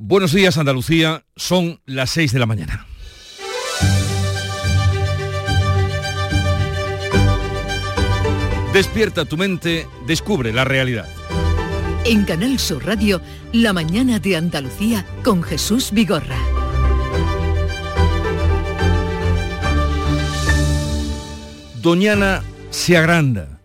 Buenos días Andalucía, son las 6 de la mañana. Despierta tu mente, descubre la realidad. En Canal Sur Radio, La mañana de Andalucía con Jesús Vigorra. Doñana se agranda.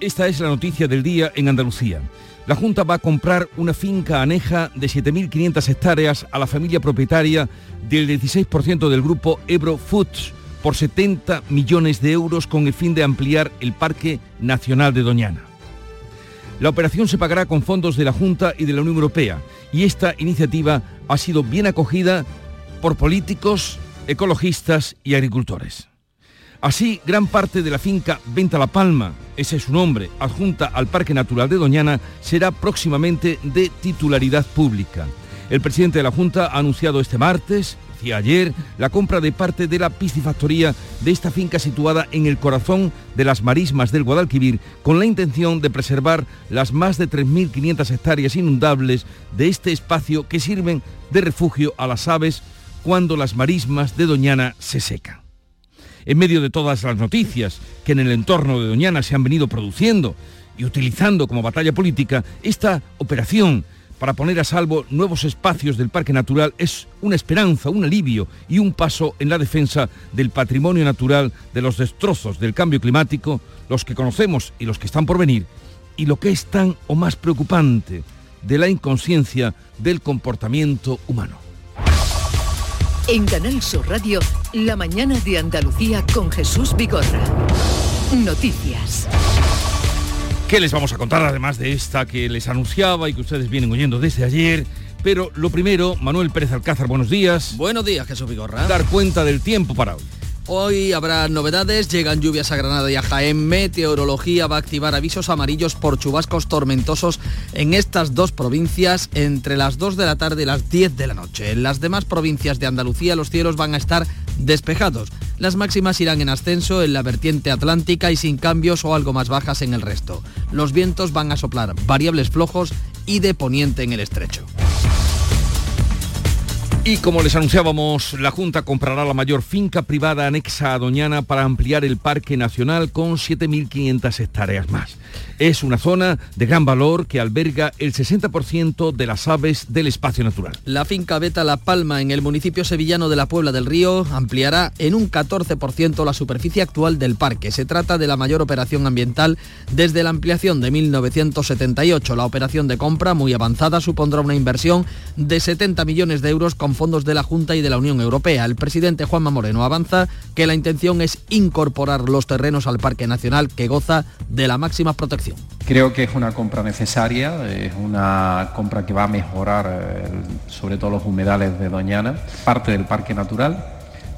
Esta es la noticia del día en Andalucía. La Junta va a comprar una finca aneja de 7.500 hectáreas a la familia propietaria del 16% del grupo Ebro Foods por 70 millones de euros con el fin de ampliar el Parque Nacional de Doñana. La operación se pagará con fondos de la Junta y de la Unión Europea y esta iniciativa ha sido bien acogida por políticos, ecologistas y agricultores. Así, gran parte de la finca Venta La Palma, ese es su nombre, adjunta al Parque Natural de Doñana, será próximamente de titularidad pública. El presidente de la Junta ha anunciado este martes, decía ayer, la compra de parte de la piscifactoría de esta finca situada en el corazón de las marismas del Guadalquivir, con la intención de preservar las más de 3.500 hectáreas inundables de este espacio que sirven de refugio a las aves cuando las marismas de Doñana se secan en medio de todas las noticias que en el entorno de Doñana se han venido produciendo y utilizando como batalla política, esta operación para poner a salvo nuevos espacios del Parque Natural es una esperanza, un alivio y un paso en la defensa del patrimonio natural, de los destrozos del cambio climático, los que conocemos y los que están por venir, y lo que es tan o más preocupante, de la inconsciencia del comportamiento humano. En Canal Sur Radio, La mañana de Andalucía con Jesús Vigorra. Noticias. ¿Qué les vamos a contar además de esta que les anunciaba y que ustedes vienen oyendo desde ayer? Pero lo primero, Manuel Pérez Alcázar, buenos días. Buenos días, Jesús Vigorra. Dar cuenta del tiempo para hoy. Hoy habrá novedades, llegan lluvias a Granada y a Jaén. Meteorología va a activar avisos amarillos por chubascos tormentosos en estas dos provincias entre las 2 de la tarde y las 10 de la noche. En las demás provincias de Andalucía los cielos van a estar despejados. Las máximas irán en ascenso en la vertiente atlántica y sin cambios o algo más bajas en el resto. Los vientos van a soplar variables flojos y de poniente en el estrecho. Y como les anunciábamos, la Junta comprará la mayor finca privada anexa a Doñana para ampliar el Parque Nacional con 7.500 hectáreas más. Es una zona de gran valor que alberga el 60% de las aves del espacio natural. La finca Beta La Palma en el municipio sevillano de la Puebla del Río ampliará en un 14% la superficie actual del parque. Se trata de la mayor operación ambiental desde la ampliación de 1978. La operación de compra muy avanzada supondrá una inversión de 70 millones de euros con fondos de la Junta y de la Unión Europea. El presidente Juanma Moreno avanza que la intención es incorporar los terrenos al Parque Nacional que goza de la máxima protección. Creo que es una compra necesaria, es una compra que va a mejorar eh, sobre todo los humedales de Doñana, parte del parque natural,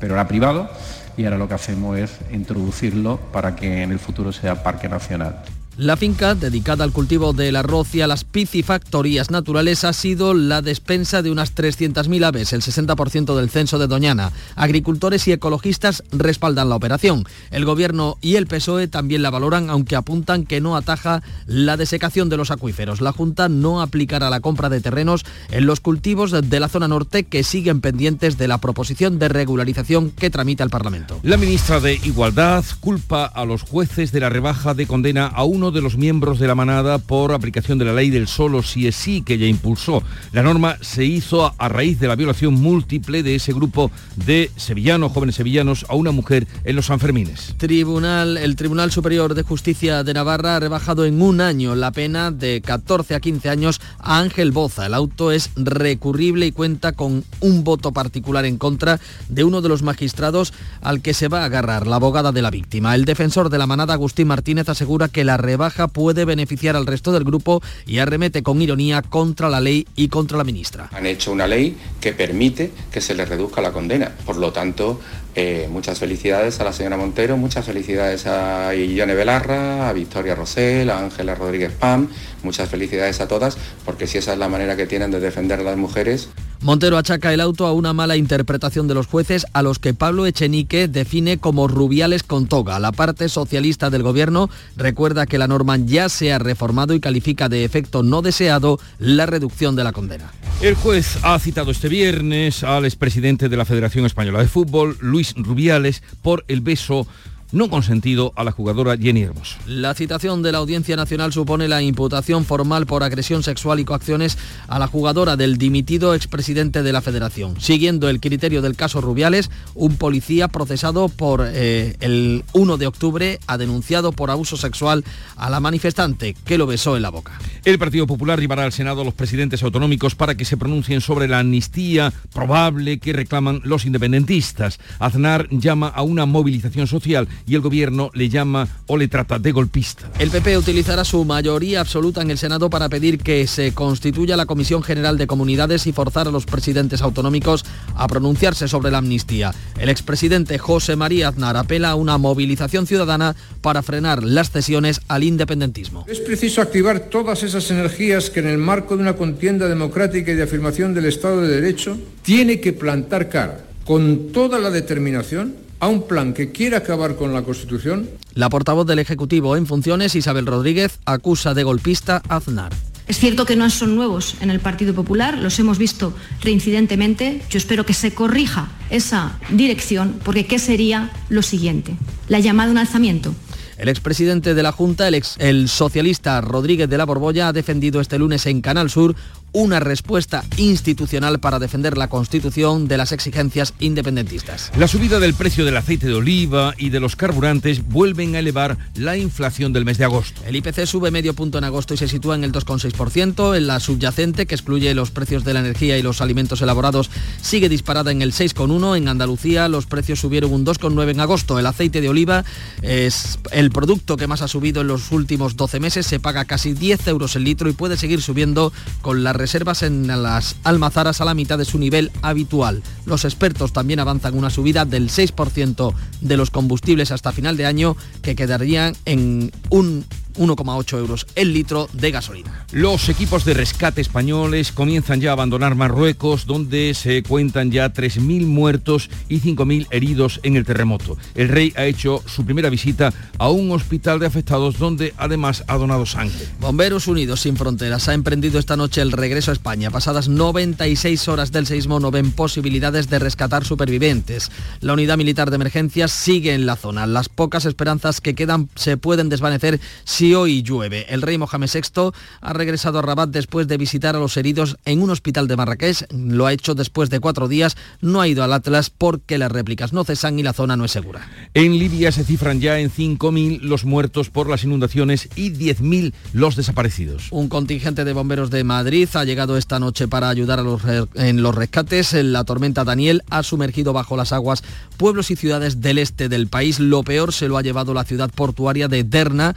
pero era privado y ahora lo que hacemos es introducirlo para que en el futuro sea parque nacional. La finca, dedicada al cultivo del arroz y a las piscifactorías naturales, ha sido la despensa de unas 300.000 aves, el 60% del censo de Doñana. Agricultores y ecologistas respaldan la operación. El Gobierno y el PSOE también la valoran, aunque apuntan que no ataja la desecación de los acuíferos. La Junta no aplicará la compra de terrenos en los cultivos de la zona norte que siguen pendientes de la proposición de regularización que tramita el Parlamento. La ministra de Igualdad culpa a los jueces de la rebaja de condena a uno de los miembros de la manada por aplicación de la ley del solo si es sí que ella impulsó. La norma se hizo a raíz de la violación múltiple de ese grupo de sevillanos, jóvenes sevillanos, a una mujer en los Sanfermines. Tribunal, el Tribunal Superior de Justicia de Navarra ha rebajado en un año la pena de 14 a 15 años a Ángel Boza. El auto es recurrible y cuenta con un voto particular en contra de uno de los magistrados al que se va a agarrar la abogada de la víctima. El defensor de la manada, Agustín Martínez, asegura que la rebaja puede beneficiar al resto del grupo y arremete con ironía contra la ley y contra la ministra. Han hecho una ley que permite que se le reduzca la condena. Por lo tanto, eh, muchas felicidades a la señora Montero, muchas felicidades a Ione Belarra, a Victoria Rosell, a Ángela Rodríguez Pam, muchas felicidades a todas, porque si esa es la manera que tienen de defender a las mujeres. Montero achaca el auto a una mala interpretación de los jueces a los que Pablo Echenique define como rubiales con toga. La parte socialista del gobierno recuerda que la norma ya se ha reformado y califica de efecto no deseado la reducción de la condena. El juez ha citado este viernes al expresidente de la Federación Española de Fútbol, Luis Rubiales, por el beso no consentido a la jugadora Jenny Hermoso. La citación de la Audiencia Nacional supone la imputación formal por agresión sexual y coacciones a la jugadora del dimitido expresidente de la Federación. Siguiendo el criterio del caso Rubiales, un policía procesado por eh, el 1 de octubre ha denunciado por abuso sexual a la manifestante que lo besó en la boca. El Partido Popular llevará al Senado a los presidentes autonómicos para que se pronuncien sobre la amnistía probable que reclaman los independentistas. Aznar llama a una movilización social y el gobierno le llama o le trata de golpista. El PP utilizará su mayoría absoluta en el Senado para pedir que se constituya la Comisión General de Comunidades y forzar a los presidentes autonómicos a pronunciarse sobre la amnistía. El expresidente José María Aznar apela a una movilización ciudadana para frenar las cesiones al independentismo. Es preciso activar todas esas energías que en el marco de una contienda democrática y de afirmación del Estado de Derecho tiene que plantar cara con toda la determinación a un plan que quiere acabar con la Constitución. La portavoz del Ejecutivo en funciones, Isabel Rodríguez, acusa de golpista a Aznar. Es cierto que no son nuevos en el Partido Popular, los hemos visto reincidentemente. Yo espero que se corrija esa dirección, porque ¿qué sería lo siguiente? La llamada a un alzamiento. El expresidente de la Junta, el, ex, el socialista Rodríguez de la Borbolla, ha defendido este lunes en Canal Sur una respuesta institucional para defender la Constitución de las exigencias independentistas. La subida del precio del aceite de oliva y de los carburantes vuelven a elevar la inflación del mes de agosto. El IPC sube medio punto en agosto y se sitúa en el 2,6%. En la subyacente, que excluye los precios de la energía y los alimentos elaborados, sigue disparada en el 6,1%. En Andalucía los precios subieron un 2,9% en agosto. El aceite de oliva es el producto que más ha subido en los últimos 12 meses. Se paga casi 10 euros el litro y puede seguir subiendo con la reservas en las almazaras a la mitad de su nivel habitual. Los expertos también avanzan una subida del 6% de los combustibles hasta final de año que quedarían en un 1,8 euros el litro de gasolina. Los equipos de rescate españoles comienzan ya a abandonar Marruecos, donde se cuentan ya 3.000 muertos y 5.000 heridos en el terremoto. El rey ha hecho su primera visita a un hospital de afectados, donde además ha donado sangre. Bomberos Unidos Sin Fronteras ha emprendido esta noche el regreso a España. Pasadas 96 horas del seismo no ven posibilidades de rescatar supervivientes. La unidad militar de emergencias sigue en la zona. Las pocas esperanzas que quedan se pueden desvanecer si hoy llueve. El rey Mohamed VI ha regresado a Rabat después de visitar a los heridos en un hospital de Marrakech. Lo ha hecho después de cuatro días. No ha ido al Atlas porque las réplicas no cesan y la zona no es segura. En Libia se cifran ya en 5.000 los muertos por las inundaciones y 10.000 los desaparecidos. Un contingente de bomberos de Madrid ha llegado esta noche para ayudar a los en los rescates. La tormenta Daniel ha sumergido bajo las aguas pueblos y ciudades del este del país. Lo peor se lo ha llevado la ciudad portuaria de Derna,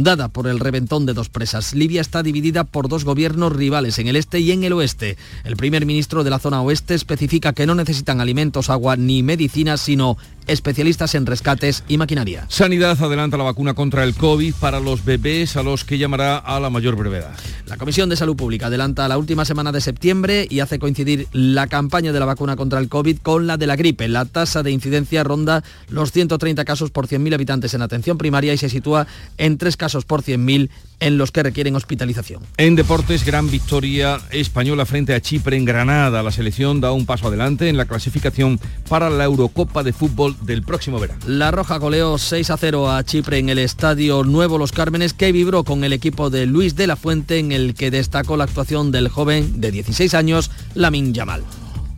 inundada por el reventón de dos presas. Libia está dividida por dos gobiernos rivales en el este y en el oeste. El primer ministro de la zona oeste especifica que no necesitan alimentos, agua ni medicinas, sino especialistas en rescates y maquinaria. Sanidad adelanta la vacuna contra el COVID para los bebés a los que llamará a la mayor brevedad. La Comisión de Salud Pública adelanta la última semana de septiembre y hace coincidir la campaña de la vacuna contra el COVID con la de la gripe. La tasa de incidencia ronda los 130 casos por 100.000 habitantes en atención primaria y se sitúa en 3 casos por 100.000 en los que requieren hospitalización. En deportes, gran victoria española frente a Chipre en Granada. La selección da un paso adelante en la clasificación para la Eurocopa de Fútbol del próximo verano. La Roja goleó 6 a 0 a Chipre en el Estadio Nuevo Los Cármenes, que vibró con el equipo de Luis de la Fuente, en el que destacó la actuación del joven de 16 años, Lamin Yamal.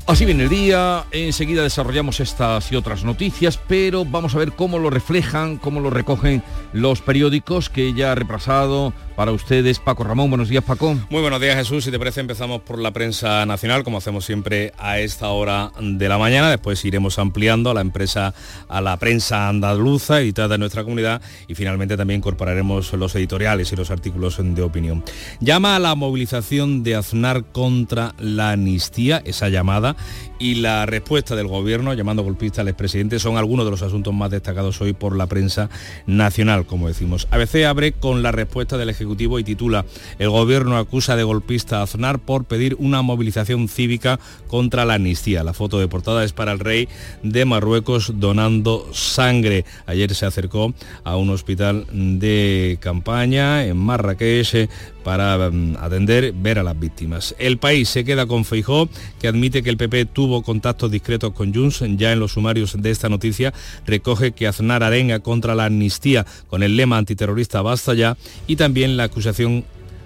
Así viene el día, enseguida desarrollamos estas y otras noticias, pero vamos a ver cómo lo reflejan, cómo lo recogen los periódicos que ya ha repasado para ustedes Paco Ramón. Buenos días Paco. Muy buenos días Jesús, si te parece empezamos por la prensa nacional, como hacemos siempre a esta hora de la mañana, después iremos ampliando a la empresa, a la prensa andaluza editada en nuestra comunidad y finalmente también incorporaremos los editoriales y los artículos de opinión. Llama a la movilización de Aznar contra la amnistía, esa llamada y la respuesta del gobierno llamando golpista al expresidente son algunos de los asuntos más destacados hoy por la prensa nacional, como decimos. ABC abre con la respuesta del Ejecutivo y titula El gobierno acusa de golpista a Aznar por pedir una movilización cívica contra la amnistía. La foto de portada es para el rey de Marruecos donando sangre. Ayer se acercó a un hospital de campaña en Marrakech para mm, atender, ver a las víctimas. El país se queda con Feijó, que admite que el PP tuvo contactos discretos con Junts. Ya en los sumarios de esta noticia recoge que Aznar arenga contra la amnistía con el lema antiterrorista basta ya y también la acusación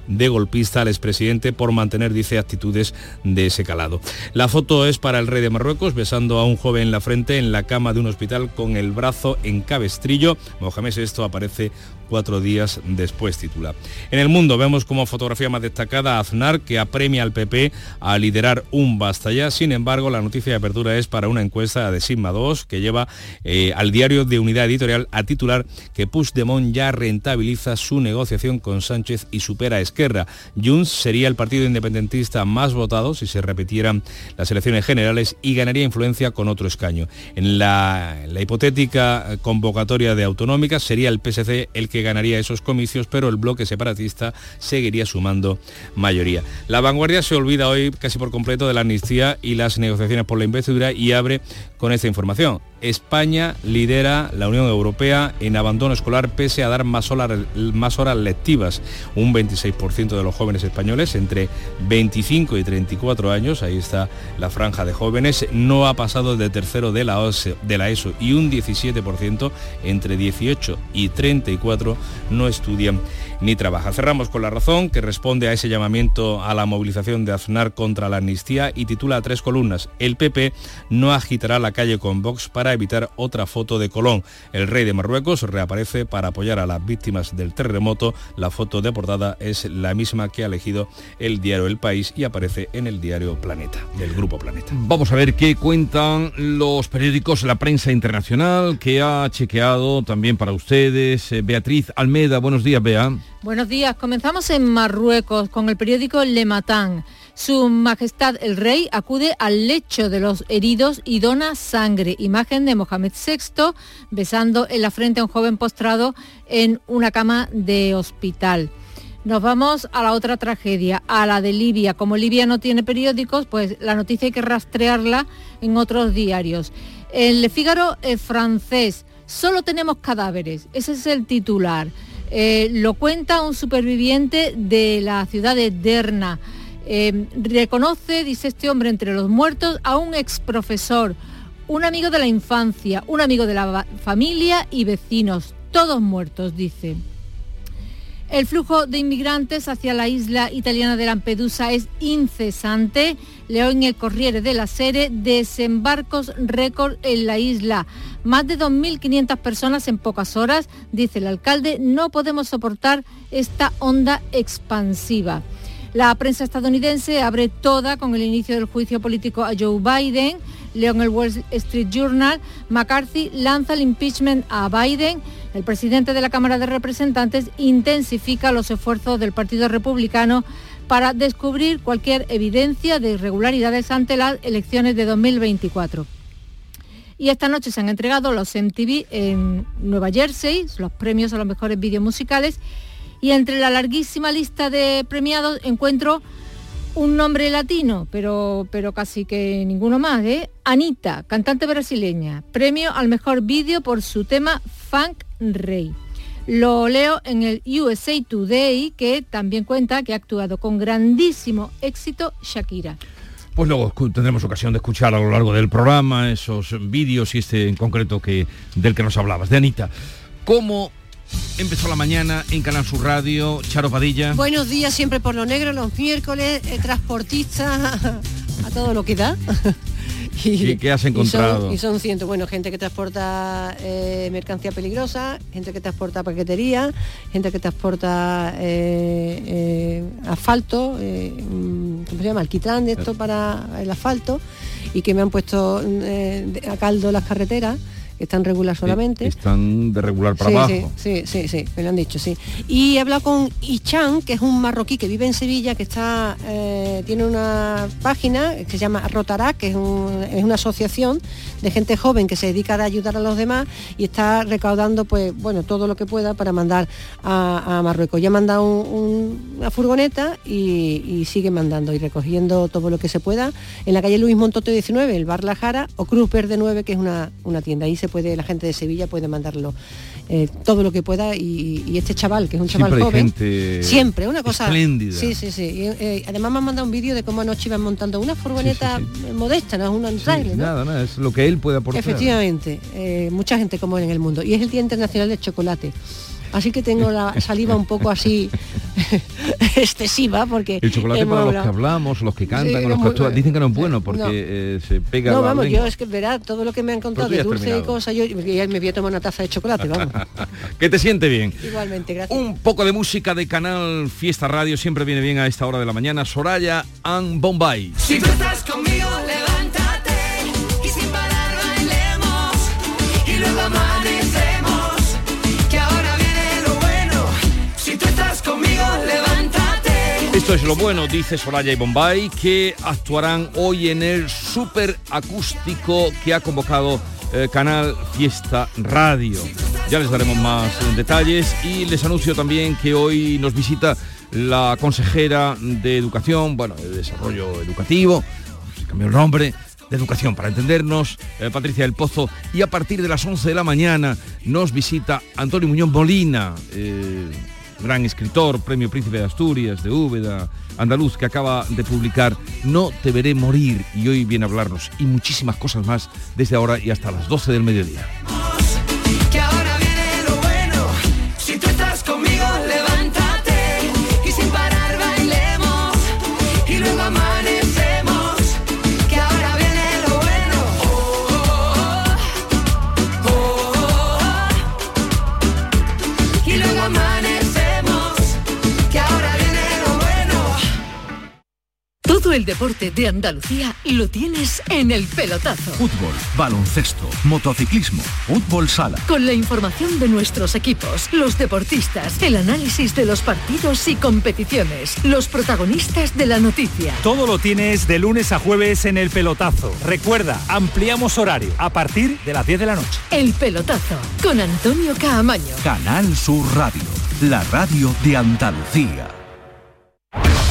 de golpista al expresidente por mantener, dice, actitudes de ese calado. La foto es para el rey de Marruecos besando a un joven en la frente en la cama de un hospital con el brazo en cabestrillo. Mohamed esto aparece cuatro días después titula. En el mundo vemos como fotografía más destacada a Aznar que apremia al PP a liderar un basta ya. Sin embargo, la noticia de apertura es para una encuesta de Sigma 2 que lleva eh, al diario de Unidad Editorial a titular que Puigdemont ya rentabiliza su negociación con Sánchez y supera a Esquerra. Junts sería el partido independentista más votado si se repitieran las elecciones generales y ganaría influencia con otro escaño. En la, la hipotética convocatoria de autonómicas sería el PSC el que que ganaría esos comicios, pero el bloque separatista seguiría sumando mayoría. La vanguardia se olvida hoy casi por completo de la amnistía y las negociaciones por la investidura y abre con esta información. España lidera la Unión Europea en abandono escolar pese a dar más horas, más horas lectivas. Un 26% de los jóvenes españoles entre 25 y 34 años, ahí está la franja de jóvenes, no ha pasado de tercero de la, de la ESO y un 17% entre 18 y 34 no estudian ni trabajan. Cerramos con la razón que responde a ese llamamiento a la movilización de Aznar contra la amnistía y titula tres columnas. El PP no agitará la calle con Vox para evitar otra foto de Colón. El rey de Marruecos reaparece para apoyar a las víctimas del terremoto. La foto de portada es la misma que ha elegido el diario El País y aparece en el diario Planeta, del Grupo Planeta. Vamos a ver qué cuentan los periódicos, la prensa internacional, que ha chequeado también para ustedes. Eh, Beatriz Almeda, buenos días, Bea. Buenos días. Comenzamos en Marruecos con el periódico Le Matin. Su Majestad el Rey acude al lecho de los heridos y dona sangre. Imagen de Mohamed VI besando en la frente a un joven postrado en una cama de hospital. Nos vamos a la otra tragedia, a la de Libia. Como Libia no tiene periódicos, pues la noticia hay que rastrearla en otros diarios. En Le Figaro francés, solo tenemos cadáveres. Ese es el titular. Eh, lo cuenta un superviviente de la ciudad de Derna. Eh, reconoce, dice este hombre, entre los muertos a un ex profesor, un amigo de la infancia, un amigo de la familia y vecinos, todos muertos, dice. El flujo de inmigrantes hacia la isla italiana de Lampedusa es incesante. Leo en el Corriere de la Sere desembarcos récord en la isla. Más de 2.500 personas en pocas horas, dice el alcalde. No podemos soportar esta onda expansiva. La prensa estadounidense abre toda con el inicio del juicio político a Joe Biden. Leo en el Wall Street Journal, McCarthy lanza el impeachment a Biden. El presidente de la Cámara de Representantes intensifica los esfuerzos del Partido Republicano para descubrir cualquier evidencia de irregularidades ante las elecciones de 2024. Y esta noche se han entregado los MTV en Nueva Jersey, los premios a los mejores vídeos musicales, y entre la larguísima lista de premiados encuentro un nombre latino, pero, pero casi que ninguno más, ¿eh? Anita, cantante brasileña, premio al mejor vídeo por su tema Funk Rey. Lo leo en el USA Today, que también cuenta que ha actuado con grandísimo éxito Shakira. Pues luego tendremos ocasión de escuchar a lo largo del programa esos vídeos y este en concreto que, del que nos hablabas, de Anita. ¿Cómo Empezó la mañana en Canal Sur Radio, Charo Padilla. Buenos días siempre por lo negro, los miércoles, eh, transportistas, a todo lo que da. y, qué has encontrado? Y son, cientos, bueno, gente que transporta eh, mercancía peligrosa, gente que transporta paquetería, gente que transporta eh, asfalto, ¿cómo se llama? Alquitrán de esto para el asfalto y que me han puesto a caldo las carreteras que están regular solamente. están de regular para abajo. Sí, sí, sí, me lo han dicho, sí. Y he hablado con Ichan, que es un marroquí que vive en Sevilla, que está eh, tiene una página que se llama Rotarac, que es, una asociación de gente joven que se dedica a ayudar a los demás y está recaudando pues bueno todo lo que pueda para mandar a, Marruecos. Ya ha mandado una furgoneta y, sigue mandando y recogiendo todo lo que se pueda en la calle Luis Montoto 19, el Bar La Jara, o Cruz Verde 9, que es una, una tienda. Ahí se puede, la gente de Sevilla puede mandarlo eh, todo lo que pueda y, este chaval, que es un chaval joven, siempre, una cosa espléndida. Sí, sí, sí. Eh, además me han mandado un vídeo de cómo anoche iban montando una furgoneta modesta, no es una trailer, Nada, nada, es lo que él puede aportar. Efectivamente, eh, mucha gente como él en el mundo. Y es el Día Internacional del Chocolate así que tengo la saliva un poco así excesiva porque el chocolate para los que hablamos los que cantan los que actúan dicen que no es bueno porque eh, se pega no vamos yo es que verá todo lo que me han contado de dulce y cosas yo ya me voy a tomar una taza de chocolate vamos. Que te siente bien. Igualmente gracias. Un poco de música de canal Fiesta Radio siempre viene bien a esta hora de la mañana. Soraya and Bombay. Si tú estás conmigo levántate Esto es lo bueno, dice Soraya y Bombay, que actuarán hoy en el super acústico que ha convocado eh, Canal Fiesta Radio. Ya les daremos más detalles y les anuncio también que hoy nos visita la consejera de Educación, bueno, de Desarrollo Educativo, se cambió el nombre, de Educación, para entendernos, eh, Patricia del Pozo, y a partir de las 11 de la mañana nos visita Antonio Muñoz Molina. Eh, gran escritor, premio Príncipe de Asturias, de Úbeda, andaluz, que acaba de publicar No te veré morir y hoy viene a hablarnos y muchísimas cosas más desde ahora y hasta las 12 del mediodía. El deporte de Andalucía lo tienes en el pelotazo. Fútbol, baloncesto, motociclismo, fútbol sala. Con la información de nuestros equipos, los deportistas, el análisis de los partidos y competiciones, los protagonistas de la noticia. Todo lo tienes de lunes a jueves en el pelotazo. Recuerda, ampliamos horario a partir de las 10 de la noche. El pelotazo con Antonio Caamaño. Canal Sur Radio, la radio de Andalucía.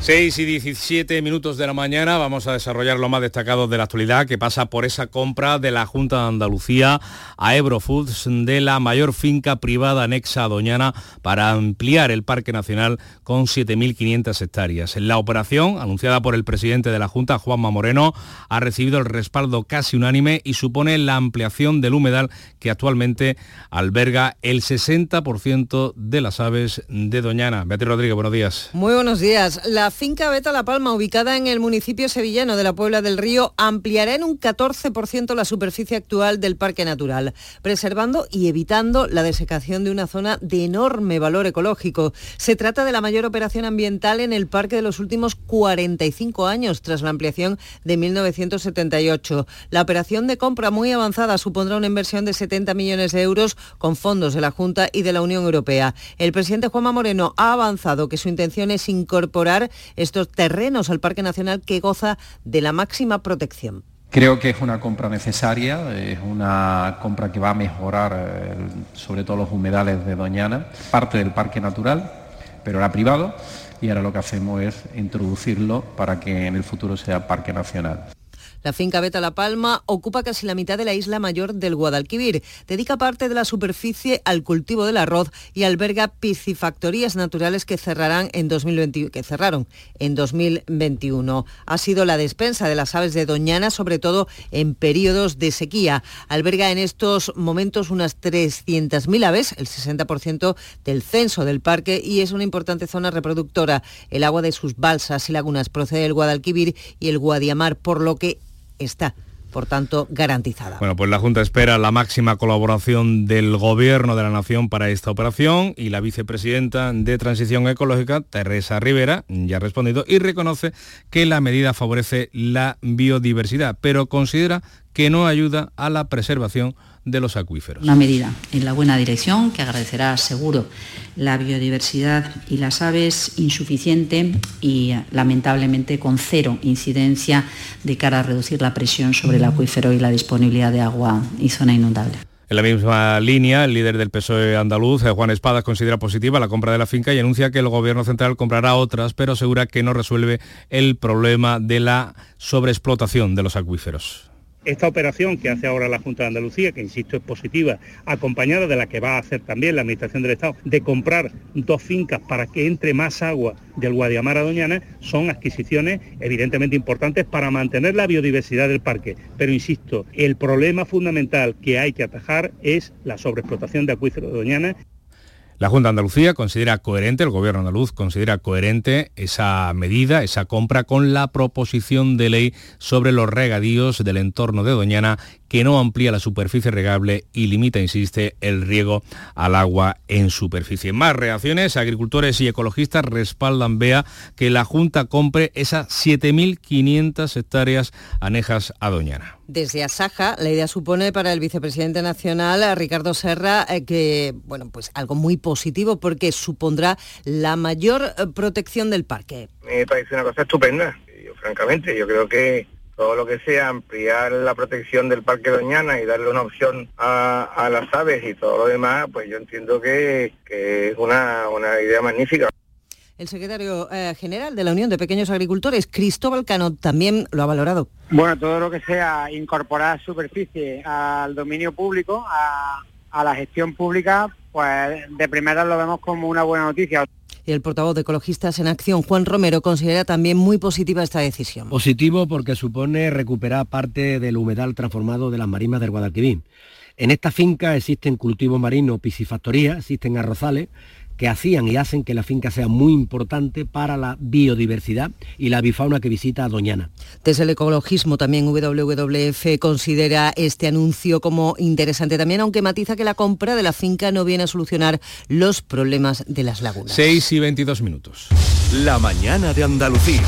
6 y 17 minutos de la mañana vamos a desarrollar lo más destacado de la actualidad que pasa por esa compra de la Junta de Andalucía a Eurofoods de la mayor finca privada anexa a Doñana para ampliar el Parque Nacional con 7.500 hectáreas. La operación, anunciada por el presidente de la Junta, Juanma Moreno, ha recibido el respaldo casi unánime y supone la ampliación del humedal que actualmente alberga el 60% de las aves de Doñana. Beatriz Rodríguez, buenos días. Muy buenos días. Finca Beta La Palma, ubicada en el municipio sevillano de la Puebla del Río, ampliará en un 14% la superficie actual del parque natural, preservando y evitando la desecación de una zona de enorme valor ecológico. Se trata de la mayor operación ambiental en el parque de los últimos 45 años, tras la ampliación de 1978. La operación de compra muy avanzada supondrá una inversión de 70 millones de euros con fondos de la Junta y de la Unión Europea. El presidente Juanma Moreno ha avanzado que su intención es incorporar estos terrenos al Parque Nacional que goza de la máxima protección. Creo que es una compra necesaria, es una compra que va a mejorar eh, sobre todo los humedales de Doñana, parte del parque natural, pero era privado y ahora lo que hacemos es introducirlo para que en el futuro sea parque nacional. La finca Beta La Palma ocupa casi la mitad de la isla mayor del Guadalquivir. Dedica parte de la superficie al cultivo del arroz y alberga piscifactorías naturales que cerrarán en 2020, que cerraron en 2021. Ha sido la despensa de las aves de Doñana, sobre todo en periodos de sequía. Alberga en estos momentos unas 300.000 aves, el 60% del censo del parque y es una importante zona reproductora. El agua de sus balsas y lagunas procede del Guadalquivir y el Guadiamar, por lo que está por tanto, garantizada. Bueno, pues la Junta espera la máxima colaboración del Gobierno de la Nación para esta operación y la vicepresidenta de Transición Ecológica, Teresa Rivera, ya ha respondido y reconoce que la medida favorece la biodiversidad, pero considera que no ayuda a la preservación de los acuíferos. Una medida en la buena dirección que agradecerá seguro la biodiversidad y las aves insuficiente y lamentablemente con cero incidencia de cara a reducir la presión sobre el acuífero y la disponibilidad de agua y zona inundable. En la misma línea, el líder del PSOE andaluz, eh, Juan Espadas, considera positiva la compra de la finca y anuncia que el gobierno central comprará otras, pero asegura que no resuelve el problema de la sobreexplotación de los acuíferos. Esta operación que hace ahora la Junta de Andalucía, que insisto es positiva, acompañada de la que va a hacer también la Administración del Estado, de comprar dos fincas para que entre más agua del Guadiamar a Doñana, son adquisiciones evidentemente importantes para mantener la biodiversidad del parque. Pero insisto, el problema fundamental que hay que atajar es la sobreexplotación de acuíferos de Doñana. La Junta de Andalucía considera coherente, el Gobierno andaluz considera coherente esa medida, esa compra con la proposición de ley sobre los regadíos del entorno de Doñana que no amplía la superficie regable y limita, insiste, el riego al agua en superficie. Más reacciones, agricultores y ecologistas respaldan, vea, que la Junta compre esas 7.500 hectáreas anejas a Doñana. Desde Asaja, la idea supone para el vicepresidente nacional, a Ricardo Serra, eh, que, bueno, pues algo muy positivo porque supondrá la mayor eh, protección del parque. Me parece una cosa estupenda, yo, francamente. Yo creo que todo lo que sea ampliar la protección del Parque Doñana y darle una opción a, a las aves y todo lo demás, pues yo entiendo que, que es una, una idea magnífica. El secretario eh, general de la Unión de Pequeños Agricultores, Cristóbal Cano, también lo ha valorado. Bueno, todo lo que sea incorporar superficie al dominio público, a, a la gestión pública, pues de primera lo vemos como una buena noticia. Y el portavoz de Ecologistas en Acción, Juan Romero, considera también muy positiva esta decisión. Positivo porque supone recuperar parte del humedal transformado de las marismas del Guadalquivir. En esta finca existen cultivos marinos, piscifactorías, existen arrozales que hacían y hacen que la finca sea muy importante para la biodiversidad y la bifauna que visita a Doñana. Desde el ecologismo también WWF considera este anuncio como interesante también, aunque matiza que la compra de la finca no viene a solucionar los problemas de las lagunas. 6 y 22 minutos. La mañana de Andalucía.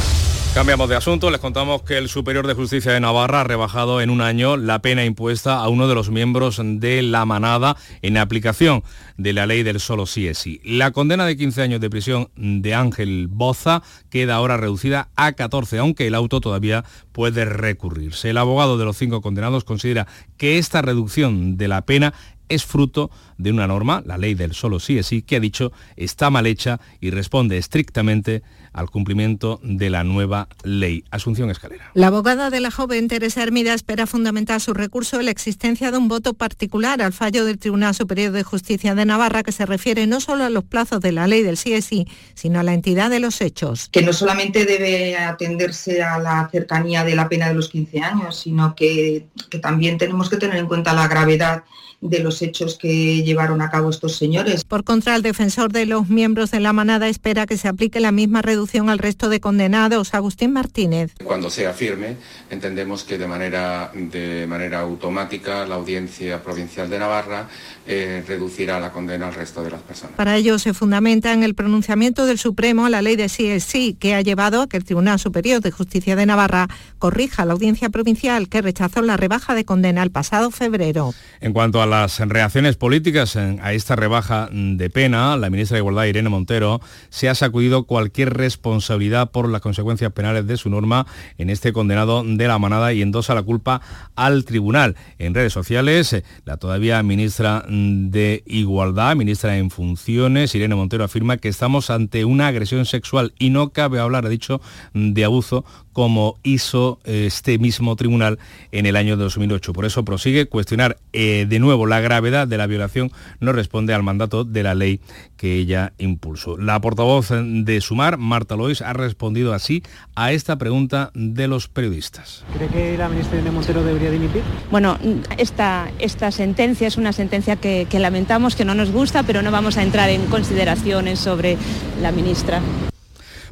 Cambiamos de asunto, les contamos que el Superior de Justicia de Navarra ha rebajado en un año la pena impuesta a uno de los miembros de la manada en aplicación de la ley del solo sí es sí. La condena de 15 años de prisión de Ángel Boza queda ahora reducida a 14, aunque el auto todavía puede recurrirse. El abogado de los cinco condenados considera que esta reducción de la pena es fruto una norma, la ley del solo sí es sí, que ha dicho está mal hecha y responde estrictamente al cumplimiento de la nueva ley. Asunción Escalera. La abogada de la joven Teresa Hermida espera fundamentar su recurso en la existencia de un voto particular al fallo del Tribunal Superior de Justicia de Navarra que se refiere no solo a los plazos de la ley del sí es sí, sino a la entidad de los hechos. que no solamente debe atenderse a la cercanía de la pena de los 15 años, sino que, que también tenemos que tener en cuenta la gravedad de los hechos que llevaron a cabo estos señores. Por contra, el defensor de los miembros de la manada espera que se aplique la misma reducción al resto de condenados. Agustín Martínez. Cuando sea firme, entendemos que de manera, de manera automática la Audiencia Provincial de Navarra eh, reducirá la condena al resto de las personas. Para ello se fundamenta en el pronunciamiento del Supremo a la ley de sí es sí, que ha llevado a que el Tribunal Superior de Justicia de Navarra corrija a la Audiencia Provincial que rechazó la rebaja de condena el pasado febrero. En cuanto a las reacciones políticas en- a esta rebaja de pena, la ministra de Igualdad, Irene Montero, se ha sacudido cualquier responsabilidad por las consecuencias penales de su norma en este condenado de la manada y endosa la culpa al tribunal. En redes sociales, eh, la todavía ministra de Igualdad, ministra en funciones, Irene Montero afirma que estamos ante una agresión sexual. Y no cabe hablar, ha dicho, de abuso como hizo eh, este mismo tribunal en el año 2008. Por eso prosigue cuestionar eh, de nuevo la gravedad de la violación no responde al mandato de la ley que ella impulsó. La portavoz de Sumar, Marta Lois, ha respondido así a esta pregunta de los periodistas. ¿Cree que la ministra Irene Montero debería dimitir? Bueno, esta, esta sentencia es una sentencia que, que lamentamos, que no nos gusta, pero no vamos a entrar en consideraciones sobre la ministra.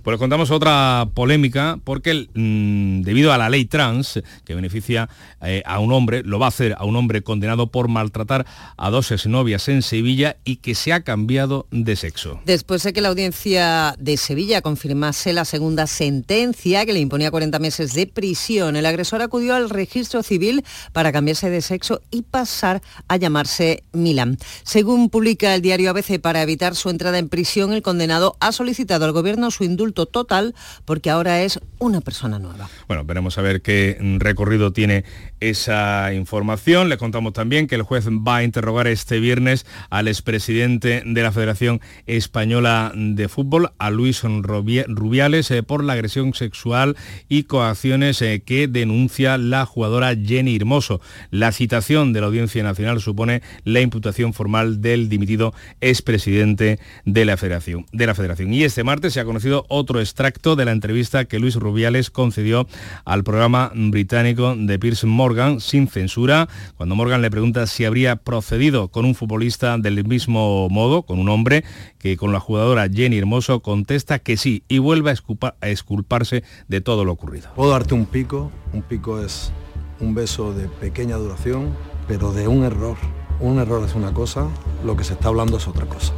Pues les contamos otra polémica porque mm, debido a la ley trans que beneficia eh, a un hombre, lo va a hacer a un hombre condenado por maltratar a dos exnovias en Sevilla y que se ha cambiado de sexo. Después de que la audiencia de Sevilla confirmase la segunda sentencia que le imponía 40 meses de prisión, el agresor acudió al registro civil para cambiarse de sexo y pasar a llamarse Milan. Según publica el diario ABC, para evitar su entrada en prisión, el condenado ha solicitado al gobierno su indulto total porque ahora es una persona nueva. Bueno, veremos a ver qué recorrido tiene esa información. Le contamos también que el juez va a interrogar este viernes al expresidente de la Federación Española de Fútbol, a Luis Rubiales, eh, por la agresión sexual y coacciones eh, que denuncia la jugadora Jenny Hermoso. La citación de la Audiencia Nacional supone la imputación formal del dimitido expresidente de la Federación. De la Federación. Y este martes se ha conocido extracto de la entrevista que Luis Rubiales concedió al programa británico de Pierce Morgan sin censura, cuando Morgan le pregunta si habría procedido con un futbolista del mismo modo, con un hombre, que con la jugadora Jenny Hermoso contesta que sí y vuelve a, a exculparse de todo lo ocurrido. Puedo darte un pico, un pico es un beso de pequeña duración, pero de un error. Un error es una cosa, lo que se está hablando es otra cosa.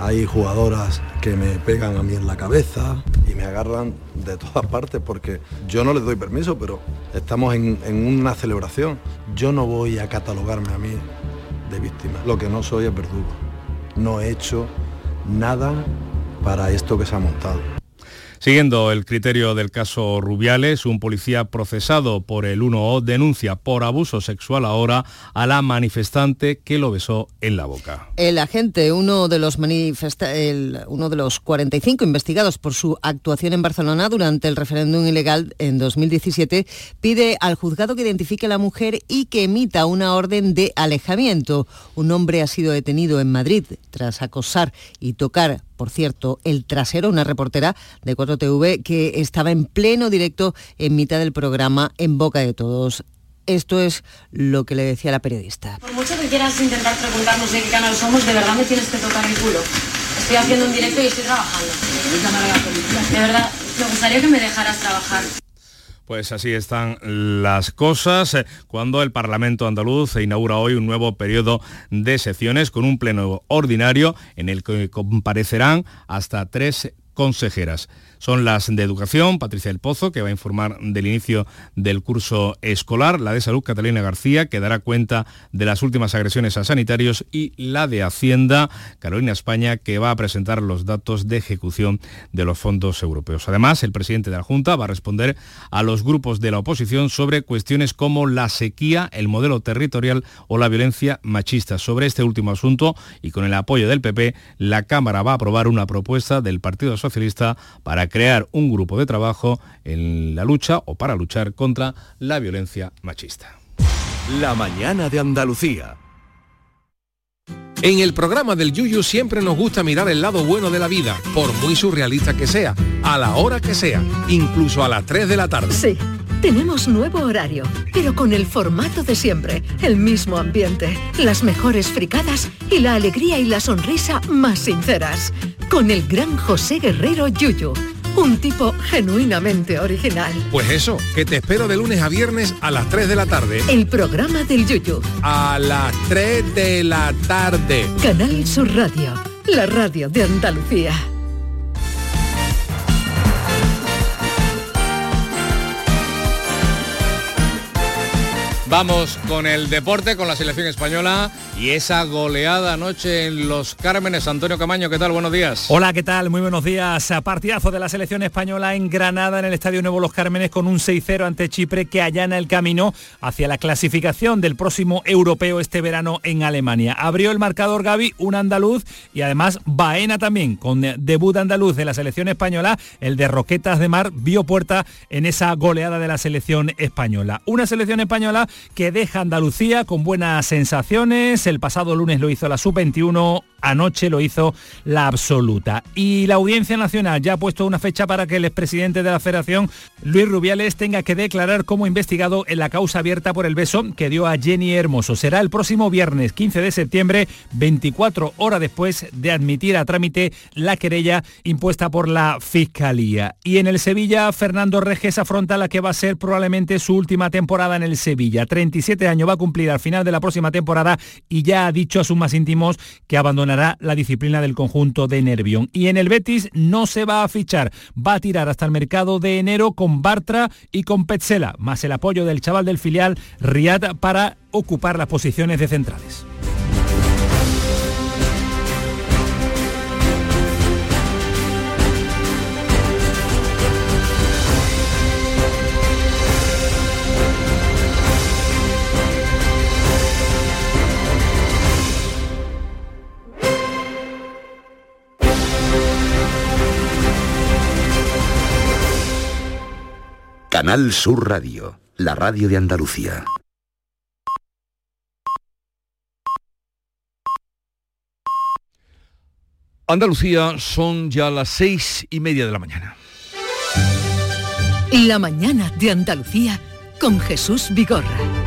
Hay jugadoras que me pegan a mí en la cabeza y me agarran de todas partes porque yo no les doy permiso, pero estamos en, una celebración. Yo no voy a catalogarme a mí de víctima. Lo que no soy es verdugo. No he hecho nada para esto que se ha montado. Siguiendo el criterio del caso Rubiales, un policía procesado por el 1O denuncia por abuso sexual ahora a la manifestante que lo besó en la boca. El agente, uno de los el, uno de los 45 investigados por su actuación en Barcelona durante el referéndum ilegal en 2017, pide al juzgado que identifique a la mujer y que emita una orden de alejamiento. Un hombre ha sido detenido en Madrid tras acosar y tocar por cierto, el trasero, una reportera de 4TV que estaba en pleno directo en mitad del programa En Boca de Todos. Esto es lo que le decía la periodista. Por mucho que quieras intentar preguntarnos de qué canal somos, de verdad me tienes que tocar el culo. Estoy haciendo un directo y estoy trabajando. De verdad, me gustaría que me dejaras trabajar. Pues así están las cosas eh, cuando el Parlamento andaluz inaugura hoy un nuevo periodo de sesiones con un pleno ordinario en el que comparecerán hasta tres consejeras. Son las de Educación, Patricia del Pozo, que va a informar del inicio del curso escolar, la de Salud, Catalina García, que dará cuenta de las últimas agresiones a sanitarios, y la de Hacienda, Carolina España, que va a presentar los datos de ejecución de los fondos europeos. Además, el presidente de la Junta va a responder a los grupos de la oposición sobre cuestiones como la sequía, el modelo territorial o la violencia machista. Sobre este último asunto, y con el apoyo del PP, la Cámara va a aprobar una propuesta del Partido Socialista para crear un grupo de trabajo en la lucha o para luchar contra la violencia machista. La mañana de Andalucía. En el programa del Yuyu siempre nos gusta mirar el lado bueno de la vida, por muy surrealista que sea, a la hora que sea, incluso a las 3 de la tarde. Sí, tenemos nuevo horario, pero con el formato de siempre, el mismo ambiente, las mejores fricadas y la alegría y la sonrisa más sinceras. Con el gran José Guerrero Yuyu, un tipo genuinamente original. Pues eso, que te espero de lunes a viernes a las 3 de la tarde. El programa del Yuyu. A las 3 de la tarde. Canal Sur Radio, la radio de Andalucía. Vamos con el deporte, con la selección española y esa goleada anoche en Los Cármenes. Antonio Camaño, ¿qué tal? Buenos días. Hola, ¿qué tal? Muy buenos días. Partidazo de la selección española en Granada, en el Estadio Nuevo Los Cármenes, con un 6-0 ante Chipre que allana el camino hacia la clasificación del próximo europeo este verano en Alemania. Abrió el marcador Gaby, un andaluz y además Baena también, con debut andaluz de la selección española. El de Roquetas de Mar vio puerta en esa goleada de la selección española. Una selección española que deja Andalucía con buenas sensaciones. El pasado lunes lo hizo la sub-21, Anoche lo hizo la absoluta. Y la Audiencia Nacional ya ha puesto una fecha para que el expresidente de la Federación, Luis Rubiales, tenga que declarar como investigado en la causa abierta por el beso que dio a Jenny Hermoso. Será el próximo viernes 15 de septiembre, 24 horas después de admitir a trámite la querella impuesta por la Fiscalía. Y en el Sevilla, Fernando Reges afronta la que va a ser probablemente su última temporada en el Sevilla. 37 años va a cumplir al final de la próxima temporada y ya ha dicho a sus más íntimos que la disciplina del conjunto de Nervión. Y en el Betis no se va a fichar, va a tirar hasta el mercado de enero con Bartra y con Petzela, más el apoyo del chaval del filial Riad para ocupar las posiciones de centrales. Canal Sur Radio, la radio de Andalucía. Andalucía son ya las seis y media de la mañana. La mañana de Andalucía con Jesús Vigorra.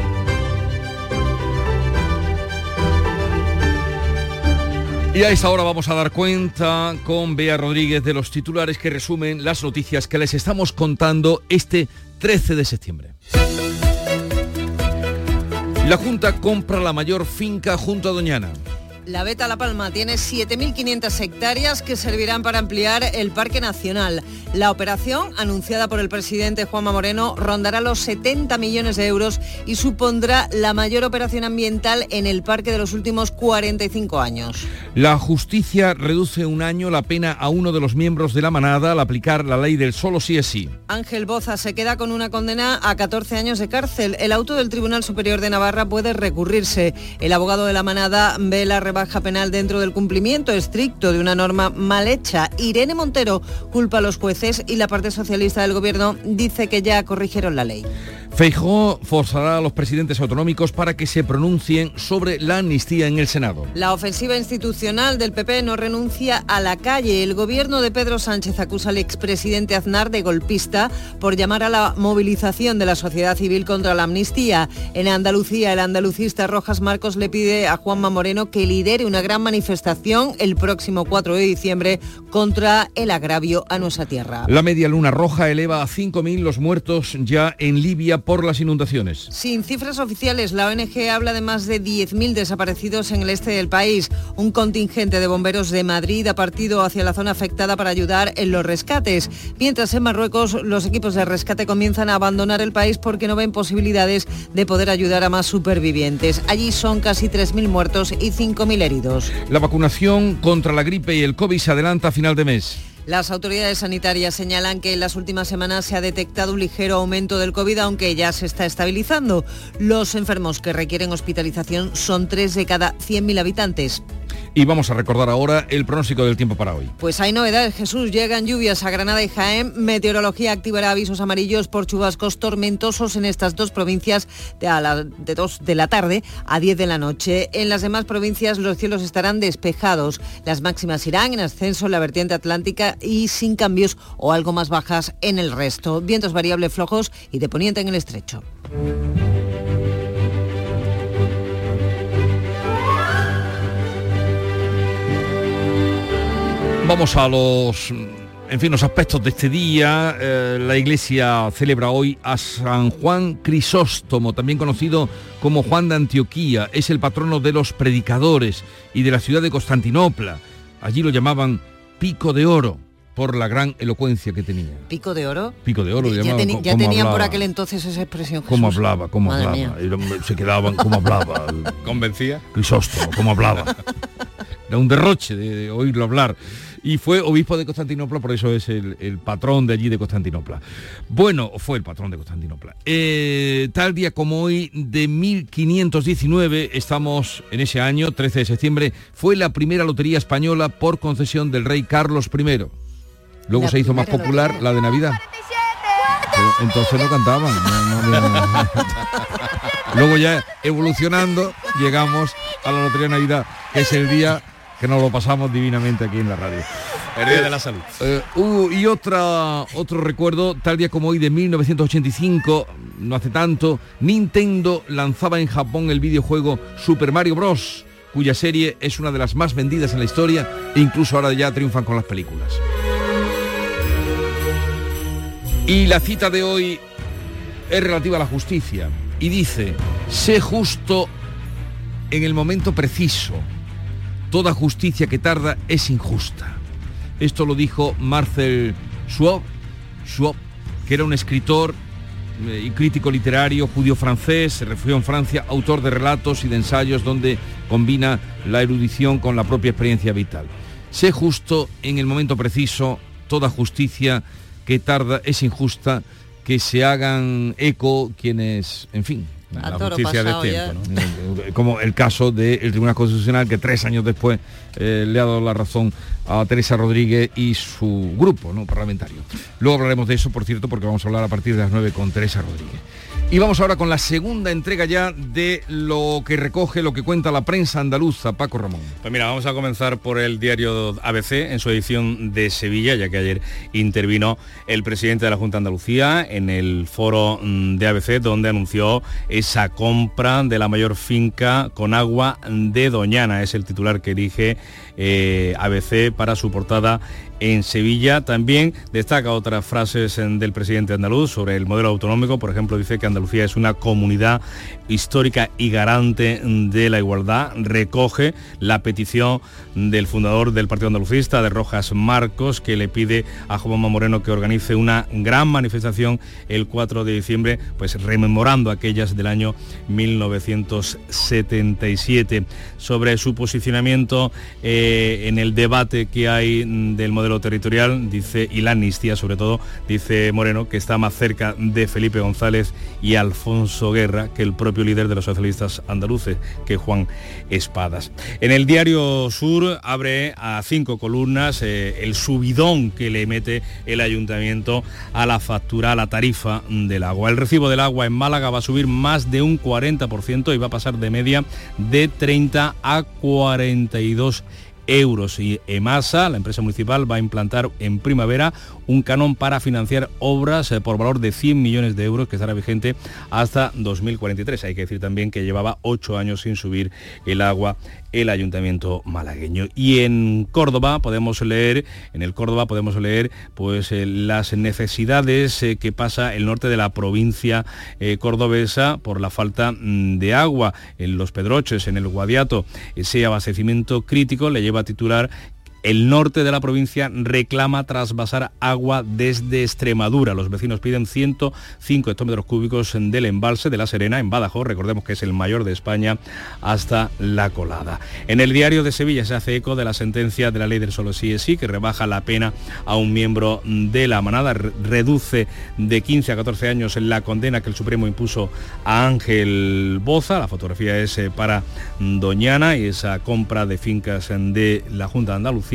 Y a esta hora vamos a dar cuenta con Bea Rodríguez de los titulares que resumen las noticias que les estamos contando este 13 de septiembre. La Junta compra la mayor finca junto a Doñana. La Beta La Palma tiene 7.500 hectáreas que servirán para ampliar el Parque Nacional. La operación, anunciada por el presidente Juanma Moreno, rondará los 70 millones de euros y supondrá la mayor operación ambiental en el parque de los últimos 45 años. La justicia reduce un año la pena a uno de los miembros de la manada al aplicar la ley del solo sí es sí. Ángel Boza se queda con una condena a 14 años de cárcel. El auto del Tribunal Superior de Navarra puede recurrirse. El abogado de la manada ve la rebaja penal dentro del cumplimiento estricto de una norma mal hecha. Irene Montero culpa a los jueces y la parte socialista del gobierno dice que ya corrigieron la ley. Feijó forzará a los presidentes autonómicos para que se pronuncien sobre la amnistía en el Senado. La ofensiva institucional del PP no renuncia a la calle. El gobierno de Pedro Sánchez acusa al expresidente Aznar de golpista por llamar a la movilización de la sociedad civil contra la amnistía. En Andalucía, el andalucista Rojas Marcos le pide a Juanma Moreno que lidere una gran manifestación el próximo 4 de diciembre contra el agravio a nuestra tierra. La media luna roja eleva a 5.000 los muertos ya en Libia por las inundaciones. Sin cifras oficiales, la ONG habla de más de 10.000 desaparecidos en el este del país. Un contingente de bomberos de Madrid ha partido hacia la zona afectada para ayudar en los rescates. Mientras en Marruecos los equipos de rescate comienzan a abandonar el país porque no ven posibilidades de poder ayudar a más supervivientes. Allí son casi 3.000 muertos y 5.000 heridos. La vacunación contra la gripe y el COVID se adelanta a final de mes. Las autoridades sanitarias señalan que en las últimas semanas se ha detectado un ligero aumento del COVID, aunque ya se está estabilizando. Los enfermos que requieren hospitalización son 3 de cada 100.000 habitantes. Y vamos a recordar ahora el pronóstico del tiempo para hoy. Pues hay novedades, Jesús. Llegan lluvias a Granada y Jaén. Meteorología activará avisos amarillos por chubascos tormentosos en estas dos provincias de, de 2 de la tarde a 10 de la noche. En las demás provincias los cielos estarán despejados. Las máximas irán en ascenso en la vertiente atlántica y sin cambios o algo más bajas en el resto. Vientos variables flojos y de poniente en el estrecho. Vamos a los, en fin, los aspectos de este día. Eh, la iglesia celebra hoy a San Juan Crisóstomo, también conocido como Juan de Antioquía. Es el patrono de los predicadores y de la ciudad de Constantinopla. Allí lo llamaban Pico de Oro por la gran elocuencia que tenía. ¿Pico de oro? Pico de oro Ya, llamaban. teni- co- ya cómo tenían por hablaba, aquel entonces esa expresión. Cómo Jesús. hablaba, cómo Madre hablaba. mía. Y lo- se quedaban, cómo hablaba. ¿Convencía? Crisóstomo, cómo hablaba. Era un derroche de, de oírlo hablar. Y fue obispo de Constantinopla, por eso es el, el patrón de allí de Constantinopla. Bueno, fue el patrón de Constantinopla. Eh, tal día como hoy, de 1519, estamos en ese año, 13 de septiembre, fue la primera lotería española por concesión del rey Carlos I. Luego La se hizo más popular la de Navidad. Entonces no cantaban. no- no había- Luego ya evolucionando llegamos a la Lotería de Navidad, que es el día que nos lo pasamos divinamente aquí en la radio. El Día de la Salud. Eh, uh, y otra, otro recuerdo, tal día como hoy de 1985, no hace tanto, Nintendo lanzaba en Japón el videojuego Super Mario Bros., cuya serie es una de las más vendidas en la historia e incluso ahora ya triunfan con las películas. Y la cita de hoy es relativa a la justicia y dice, sé justo en el momento preciso. Toda justicia que tarda es injusta. Esto lo dijo Marcel Schwab, Schwab que era un escritor eh, y crítico literario judío francés, se refugió en Francia, autor de relatos y de ensayos donde combina la erudición con la propia experiencia vital. Sé justo en el momento preciso, toda justicia que tarda es injusta, que se hagan eco quienes, en fin, A la toro justicia de tiempo, ¿no? como el caso del Tribunal Constitucional que tres años después eh, le ha dado la razón a Teresa Rodríguez y su grupo ¿no? parlamentario. Luego hablaremos de eso, por cierto, porque vamos a hablar a partir de las 9 con Teresa Rodríguez. Y vamos ahora con la segunda entrega ya de lo que recoge, lo que cuenta la prensa andaluza, Paco Ramón. Pues mira, vamos a comenzar por el diario ABC en su edición de Sevilla, ya que ayer intervino el presidente de la Junta Andalucía en el foro mm, de ABC, donde anunció esa compra de la mayor finca con agua de Doñana. Es el titular que elige eh, ABC para su portada en Sevilla. También destaca otras frases en- del presidente andaluz sobre el modelo autonómico. Por ejemplo, dice que Andalucía es una comunidad histórica y garante de la igualdad. Recoge la petición del fundador del Partido Andalucista, de Rojas Marcos, que le pide a Juanma Moreno que organice una gran manifestación el 4 de diciembre, pues rememorando aquellas del año 1977. Sobre su posicionamiento eh, en el debate que hay mm, del modelo territorial, dice, y la amnistía sobre todo, dice Moreno, que está más cerca de Felipe González y Alfonso Guerra que el propio líder de los socialistas andaluces, que Juan Espadas. En el diario Sur abre a cinco columnas eh, el subidón que le mete el ayuntamiento a la factura, a la tarifa del agua. El recibo del agua en Málaga va a subir más de un 40% y va a pasar de media de 30 a 42 euros y EMASA, la empresa municipal, va a implantar en primavera un canon para financiar obras eh, por valor de 100 millones de euros que estará vigente hasta 2043. Hay que decir también que llevaba ocho años sin subir el agua el ayuntamiento malagueño. Y en Córdoba podemos leer, en el Córdoba podemos leer pues eh, las necesidades eh, que pasa el norte de la provincia eh, cordobesa por la falta mm, de agua en los Pedroches, en el Guadiato. Ese abastecimiento crítico le lleva a titular el norte de la provincia reclama trasvasar agua desde Extremadura. Los vecinos piden 105 hectómetros cúbicos del embalse de La Serena, en Badajoz, recordemos que es el mayor de España, hasta La Colada. En el diario de Sevilla se hace eco de la sentencia de la ley del solo sí es sí, que rebaja la pena a un miembro de la manada, re- reduce de 15 a 14 años la condena que el Supremo impuso a Ángel Boza. La fotografía es eh, para Doñana y esa compra de fincas de la Junta de Andalucía.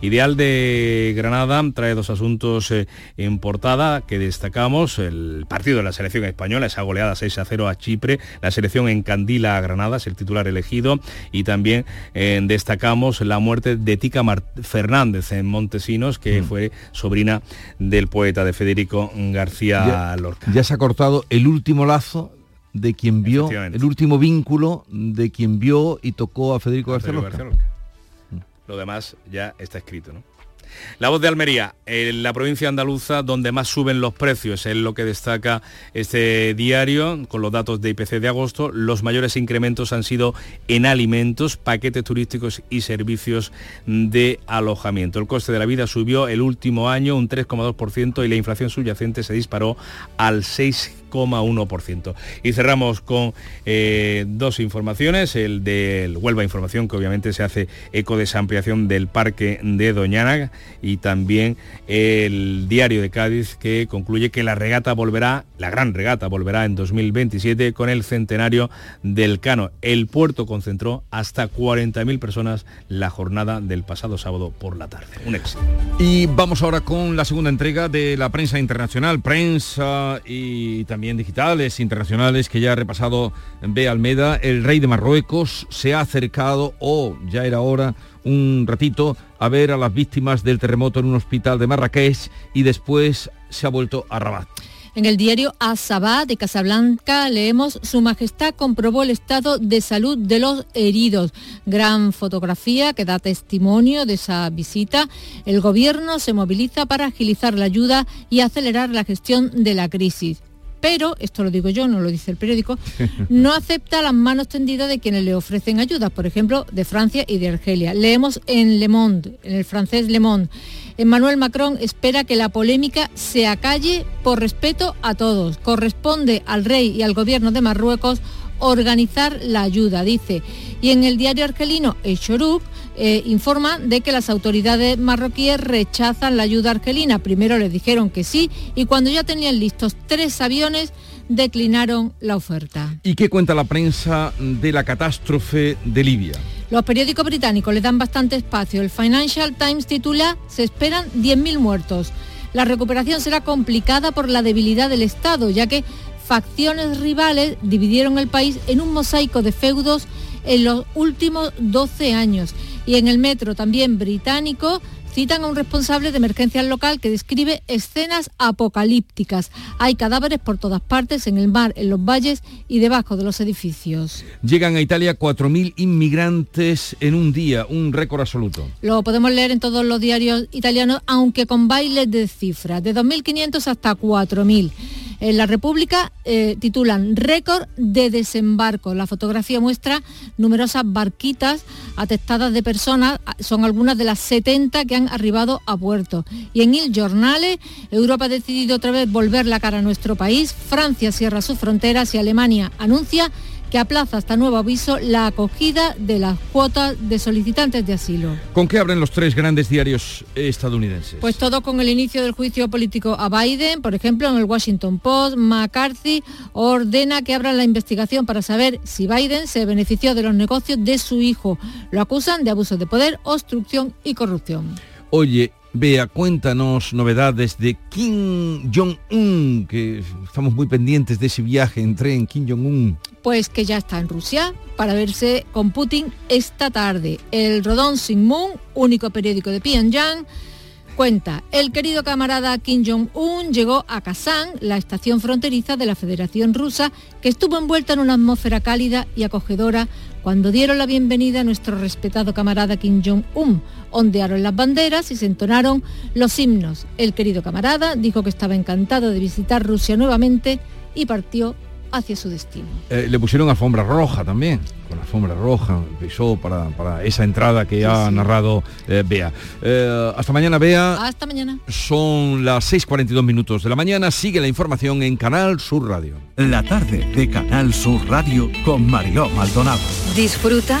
Ideal de Granada trae dos asuntos eh, en portada que destacamos. El partido de la selección española, esa goleada 6 a 0 a Chipre, la selección en Candila a Granada, es el titular elegido. Y también eh, destacamos la muerte de Tica Fernández en Montesinos, que fue sobrina del poeta de Federico García Ya- Lorca. Ya se ha cortado el último lazo de quien vio, el último vínculo de quien vio y tocó a Federico García Lorca. García Lorca. Lo demás ya está escrito, ¿no? La voz de Almería, en la provincia andaluza donde más suben los precios, es lo que destaca este diario con los datos de IPC de agosto. Los mayores incrementos han sido en alimentos, paquetes turísticos y servicios de alojamiento. El coste de la vida subió el último año un 3,2% y la inflación subyacente se disparó al 6,1%. Y cerramos con eh, dos informaciones, el del Huelva Información, que obviamente se hace eco de esa ampliación del parque de Doñana, y también el diario de Cádiz, que concluye que la regata volverá, la gran regata volverá en 2027 con el centenario del Cano. El puerto concentró hasta 40.000 personas la jornada del pasado sábado por la tarde. Un éxito. Y vamos ahora con la segunda entrega de la prensa internacional, prensa y también también digitales, internacionales, que ya ha repasado B. Almeda, el rey de Marruecos se ha acercado, o ya era hora, un ratito, a ver a las víctimas del terremoto en un hospital de Marrakech y después se ha vuelto a Rabat. En el diario Asabá de Casablanca leemos Su Majestad comprobó el estado de salud de los heridos. Gran fotografía que da testimonio de esa visita. El gobierno se moviliza para agilizar la ayuda y acelerar la gestión de la crisis pero, esto lo digo yo, no lo dice el periódico, no acepta las manos tendidas de quienes le ofrecen ayuda, por ejemplo, de Francia y de Argelia. Leemos en Le Monde, en el francés Le Monde. Emmanuel Macron espera que la polémica se acalle por respeto a todos. Corresponde al rey y al gobierno de Marruecos organizar la ayuda, dice. Y en el diario argelino El Shoruk eh, informa de que las autoridades marroquíes rechazan la ayuda argelina. Primero les dijeron que sí y cuando ya tenían listos tres aviones declinaron la oferta. ¿Y qué cuenta la prensa de la catástrofe de Libia? Los periódicos británicos le dan bastante espacio. El Financial Times titula Se esperan 10.000 muertos. La recuperación será complicada por la debilidad del Estado, ya que facciones rivales dividieron el país en un mosaico de feudos en los últimos 12 años. Y en el metro también británico citan a un responsable de emergencias local que describe escenas apocalípticas. Hay cadáveres por todas partes, en el mar, en los valles y debajo de los edificios. Llegan a Italia 4.000 inmigrantes en un día, un récord absoluto. Lo podemos leer en todos los diarios italianos, aunque con bailes de cifras, de 2.500 hasta 4.000. En la República eh, titulan Récord de desembarco. La fotografía muestra numerosas barquitas atestadas de personas, son algunas de las 70 que han arribado a puerto. Y en Il Giornale, Europa ha decidido otra vez volver la cara a nuestro país, Francia cierra sus fronteras y Alemania anuncia que aplaza hasta nuevo aviso la acogida de las cuotas de solicitantes de asilo. ¿Con qué abren los tres grandes diarios estadounidenses? Pues todo con el inicio del juicio político a Biden, por ejemplo, en el Washington Post, McCarthy ordena que abran la investigación para saber si Biden se benefició de los negocios de su hijo. Lo acusan de abuso de poder, obstrucción y corrupción. Oye, Vea, cuéntanos novedades de Kim Jong-un, que estamos muy pendientes de ese viaje en tren, Kim Jong-un. Pues que ya está en Rusia para verse con Putin esta tarde. El Rodón Moon, único periódico de Pyongyang, Cuenta, el querido camarada Kim Jong-un llegó a Kazán, la estación fronteriza de la Federación Rusa, que estuvo envuelta en una atmósfera cálida y acogedora cuando dieron la bienvenida a nuestro respetado camarada Kim Jong-un. Ondearon las banderas y se entonaron los himnos. El querido camarada dijo que estaba encantado de visitar Rusia nuevamente y partió hacia su destino. Eh, le pusieron alfombra roja también, con alfombra roja, pisó para, para esa entrada que ha narrado eh, Bea. Eh, hasta mañana, Bea. Hasta mañana. Son las 6.42 minutos de la mañana. Sigue la información en Canal Sur Radio. La tarde de Canal Sur Radio con Mariló Maldonado. Disfruta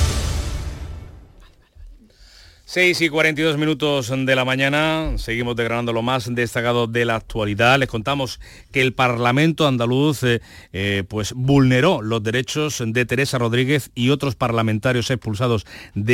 6 y 42 minutos de la mañana, seguimos desgranando lo más destacado de la actualidad. Les contamos que el Parlamento andaluz eh, eh, pues vulneró los derechos de Teresa Rodríguez y otros parlamentarios expulsados de,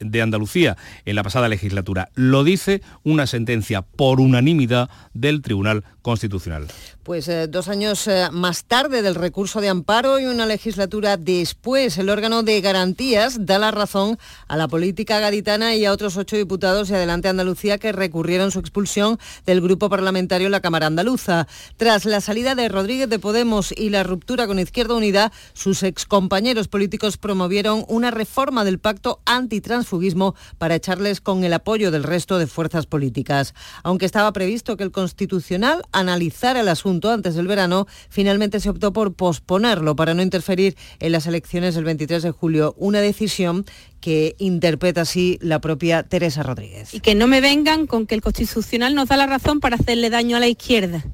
de Andalucía en la pasada legislatura. Lo dice una sentencia por unanimidad del Tribunal Constitucional. Pues eh, dos años eh, más tarde del recurso de amparo y una legislatura después, el órgano de garantías da la razón a la política gaditana y a otros ocho diputados de Adelante Andalucía que recurrieron su expulsión del grupo parlamentario en la Cámara Andaluza. Tras la salida de Rodríguez de Podemos y la ruptura con Izquierda Unida, sus excompañeros políticos promovieron una reforma del pacto antitransfugismo para echarles con el apoyo del resto de fuerzas políticas. Aunque estaba previsto que el Constitucional analizara el asunto, antes del verano, finalmente se optó por posponerlo para no interferir en las elecciones del 23 de julio, una decisión que interpreta así la propia Teresa Rodríguez. Y que no me vengan con que el Constitucional nos da la razón para hacerle daño a la izquierda,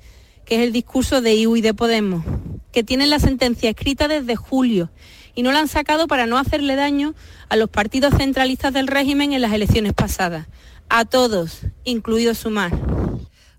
que es el discurso de IU y de Podemos que tienen la sentencia escrita desde julio y no la han sacado para no hacerle daño a los partidos centralistas del régimen en las elecciones pasadas. A todos, incluido Sumar.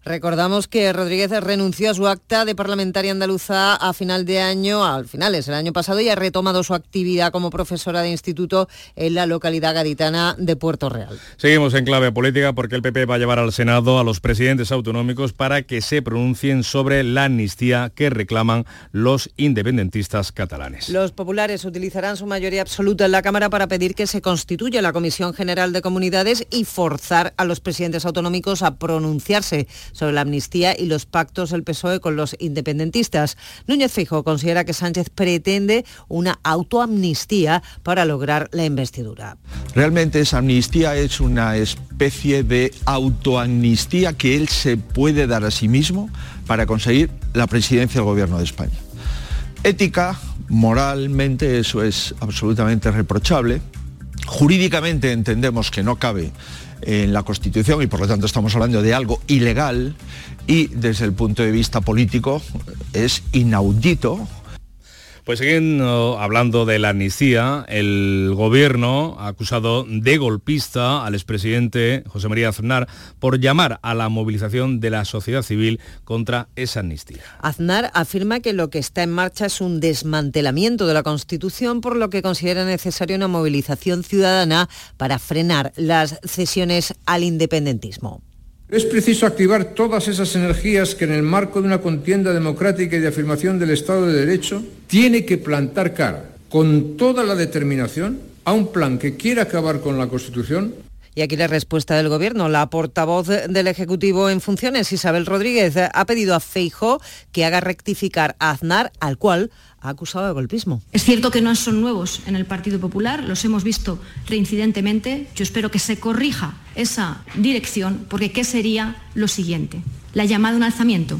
Recordamos que Rodríguez renunció a su acta de parlamentaria andaluza a final de año, al finales del año pasado, y ha retomado su actividad como profesora de instituto en la localidad gaditana de Puerto Real. Seguimos en clave política porque el PP va a llevar al Senado a los presidentes autonómicos para que se pronuncien sobre la amnistía que reclaman los independentistas catalanes. Los populares utilizarán su mayoría absoluta en la Cámara para pedir que se constituya la Comisión General de Comunidades y forzar a los presidentes autonómicos a pronunciarse sobre la amnistía y los pactos del PSOE con los independentistas. Núñez Fijo considera que Sánchez pretende una autoamnistía para lograr la investidura. Realmente esa amnistía es una especie de autoamnistía que él se puede dar a sí mismo para conseguir la presidencia del gobierno de España. Ética, moralmente eso es absolutamente reprochable. Jurídicamente entendemos que no cabe en la Constitución y por lo tanto estamos hablando de algo ilegal y desde el punto de vista político es inaudito pues siguiendo hablando de la amnistía, el gobierno ha acusado de golpista al expresidente José María Aznar por llamar a la movilización de la sociedad civil contra esa amnistía. Aznar afirma que lo que está en marcha es un desmantelamiento de la Constitución, por lo que considera necesaria una movilización ciudadana para frenar las cesiones al independentismo. Es preciso activar todas esas energías que en el marco de una contienda democrática y de afirmación del Estado de Derecho tiene que plantar cara con toda la determinación a un plan que quiera acabar con la Constitución y aquí la respuesta del Gobierno. La portavoz del Ejecutivo en funciones, Isabel Rodríguez, ha pedido a Feijo que haga rectificar a Aznar, al cual ha acusado de golpismo. Es cierto que no son nuevos en el Partido Popular, los hemos visto reincidentemente. Yo espero que se corrija esa dirección, porque ¿qué sería lo siguiente? La llamada a un alzamiento.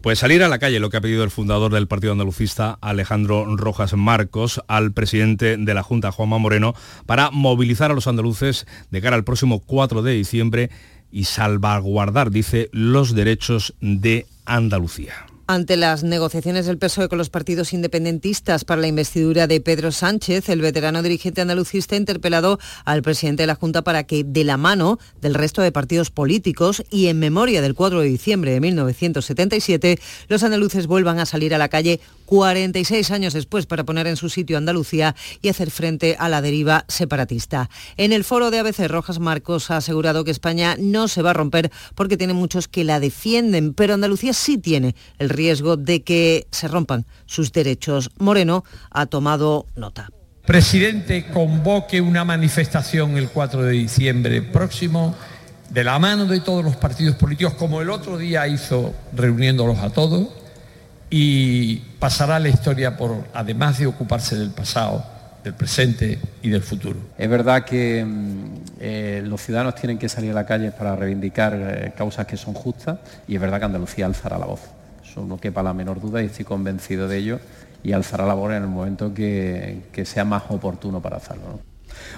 Pues salir a la calle, lo que ha pedido el fundador del Partido Andalucista, Alejandro Rojas Marcos, al presidente de la Junta, Juanma Moreno, para movilizar a los andaluces de cara al próximo 4 de diciembre y salvaguardar, dice, los derechos de Andalucía ante las negociaciones del PSOE con los partidos independentistas para la investidura de Pedro Sánchez, el veterano dirigente andalucista ha interpelado al presidente de la Junta para que, de la mano del resto de partidos políticos y en memoria del 4 de diciembre de 1977, los andaluces vuelvan a salir a la calle 46 años después para poner en su sitio Andalucía y hacer frente a la deriva separatista. En el foro de ABC, Rojas Marcos ha asegurado que España no se va a romper porque tiene muchos que la defienden, pero Andalucía sí tiene el riesgo de que se rompan sus derechos. Moreno ha tomado nota. Presidente, convoque una manifestación el 4 de diciembre próximo de la mano de todos los partidos políticos, como el otro día hizo reuniéndolos a todos y pasará la historia por, además de ocuparse del pasado, del presente y del futuro. Es verdad que mm, eh, los ciudadanos tienen que salir a la calle para reivindicar eh, causas que son justas y es verdad que Andalucía alzará la voz. Eso no quepa la menor duda y estoy convencido de ello y alzará la voz en el momento que, sea más oportuno para hacerlo.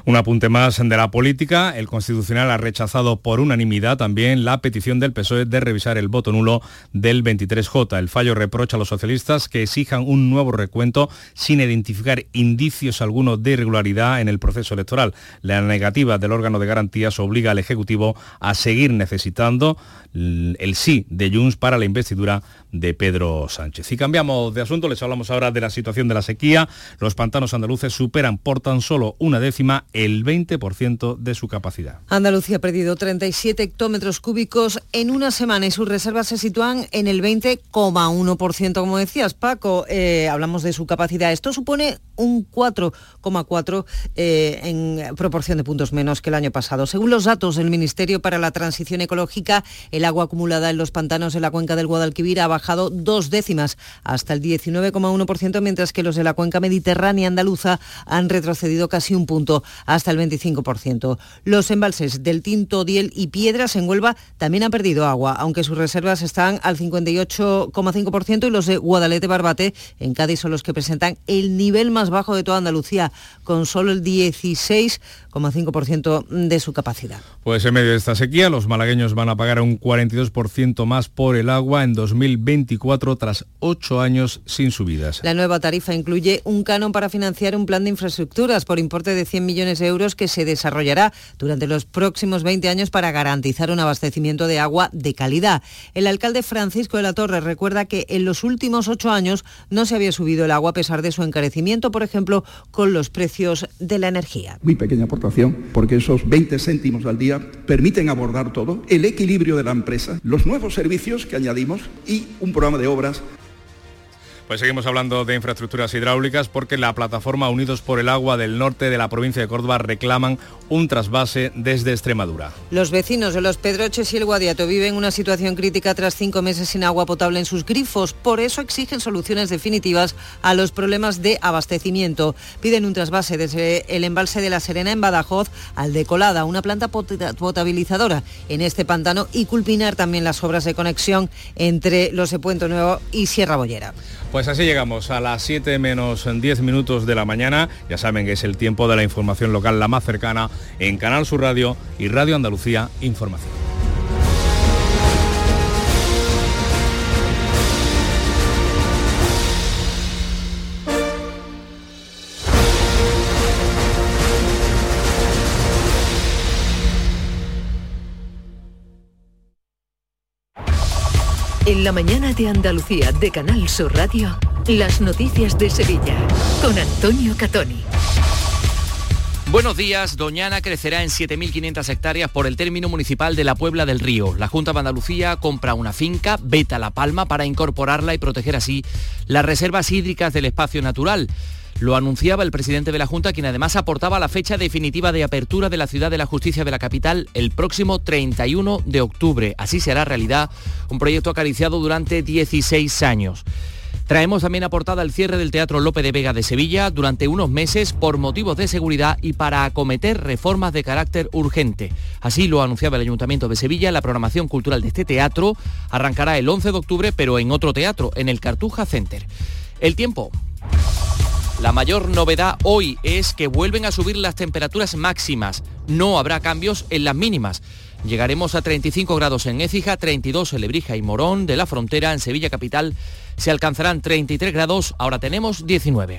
Un apunte más de la política. El Constitucional ha rechazado por unanimidad también la petición del PSOE de revisar el voto nulo del 23J. El fallo reprocha a los socialistas que exijan un nuevo recuento sin identificar indicios alguno de irregularidad en el proceso electoral. La negativa del órgano de garantías obliga al Ejecutivo a seguir necesitando el sí de Junts para la investidura de Pedro Sánchez. Y cambiamos de asunto, les hablamos ahora de la situación de la sequía. Los pantanos andaluces superan por tan solo una décima el 20% de su capacidad. Andalucía ha perdido 37 hectómetros cúbicos en una semana y sus reservas se sitúan en el 20,1%. Como decías, Paco, eh, hablamos de su capacidad. Esto supone un 4,4 eh, en proporción de puntos menos que el año pasado. Según los datos del Ministerio para la Transición Ecológica, agua acumulada en los pantanos en la cuenca del Guadalquivir ha bajado dos décimas hasta el 19,1%, mientras que los de la cuenca mediterránea andaluza han retrocedido casi un punto hasta el 25%. Los embalses del Tinto, Diel y Piedras en Huelva también han perdido agua, aunque sus reservas están al 58,5% y los de Guadalete Barbate en Cádiz son los que presentan el nivel más bajo de toda Andalucía, con solo el 16,5% de su capacidad. Pues en medio de esta sequía, los malagueños van a pagar un 42% más por el agua en 2024 tras ocho años sin subidas. La nueva tarifa incluye un canon para financiar un plan de infraestructuras por importe de 100 millones de euros que se desarrollará durante los próximos 20 años para garantizar un abastecimiento de agua de calidad. El alcalde Francisco de la Torre recuerda que en los últimos ocho años no se había subido el agua a pesar de su encarecimiento, por ejemplo, con los precios de la energía. Muy pequeña porque esos 20 céntimos al día permiten abordar todo, el equilibrio de la empresa, los nuevos servicios que añadimos y un programa de obras pues seguimos hablando de infraestructuras hidráulicas porque la plataforma Unidos por el Agua del norte de la provincia de Córdoba reclaman un trasvase desde Extremadura. Los vecinos de Los Pedroches y el Guadiato viven una situación crítica tras cinco meses sin agua potable en sus grifos. Por eso exigen soluciones definitivas a los problemas de abastecimiento. Piden un trasvase desde el embalse de la Serena en Badajoz al de Colada, una planta potabilizadora en este pantano y culminar también las obras de conexión entre Los de Puente Nuevo y Sierra Bollera. Pues así llegamos a las 7 menos 10 minutos de la mañana. Ya saben que es el tiempo de la información local la más cercana en Canal Sur Radio y Radio Andalucía Información. La mañana de Andalucía de Canal Sur Radio, las noticias de Sevilla con Antonio Catoni. Buenos días, Doñana crecerá en 7.500 hectáreas por el término municipal de la Puebla del Río. La Junta de Andalucía compra una finca, Beta La Palma, para incorporarla y proteger así las reservas hídricas del espacio natural. Lo anunciaba el presidente de la Junta, quien además aportaba la fecha definitiva de apertura de la Ciudad de la Justicia de la capital el próximo 31 de octubre. Así se hará realidad un proyecto acariciado durante 16 años. Traemos también aportada el cierre del Teatro Lope de Vega de Sevilla durante unos meses por motivos de seguridad y para acometer reformas de carácter urgente. Así lo anunciaba el Ayuntamiento de Sevilla. La programación cultural de este teatro arrancará el 11 de octubre, pero en otro teatro, en el Cartuja Center. El tiempo. La mayor novedad hoy es que vuelven a subir las temperaturas máximas. No habrá cambios en las mínimas. Llegaremos a 35 grados en Écija, 32 en Lebrija y Morón de la Frontera, en Sevilla Capital se alcanzarán 33 grados, ahora tenemos 19.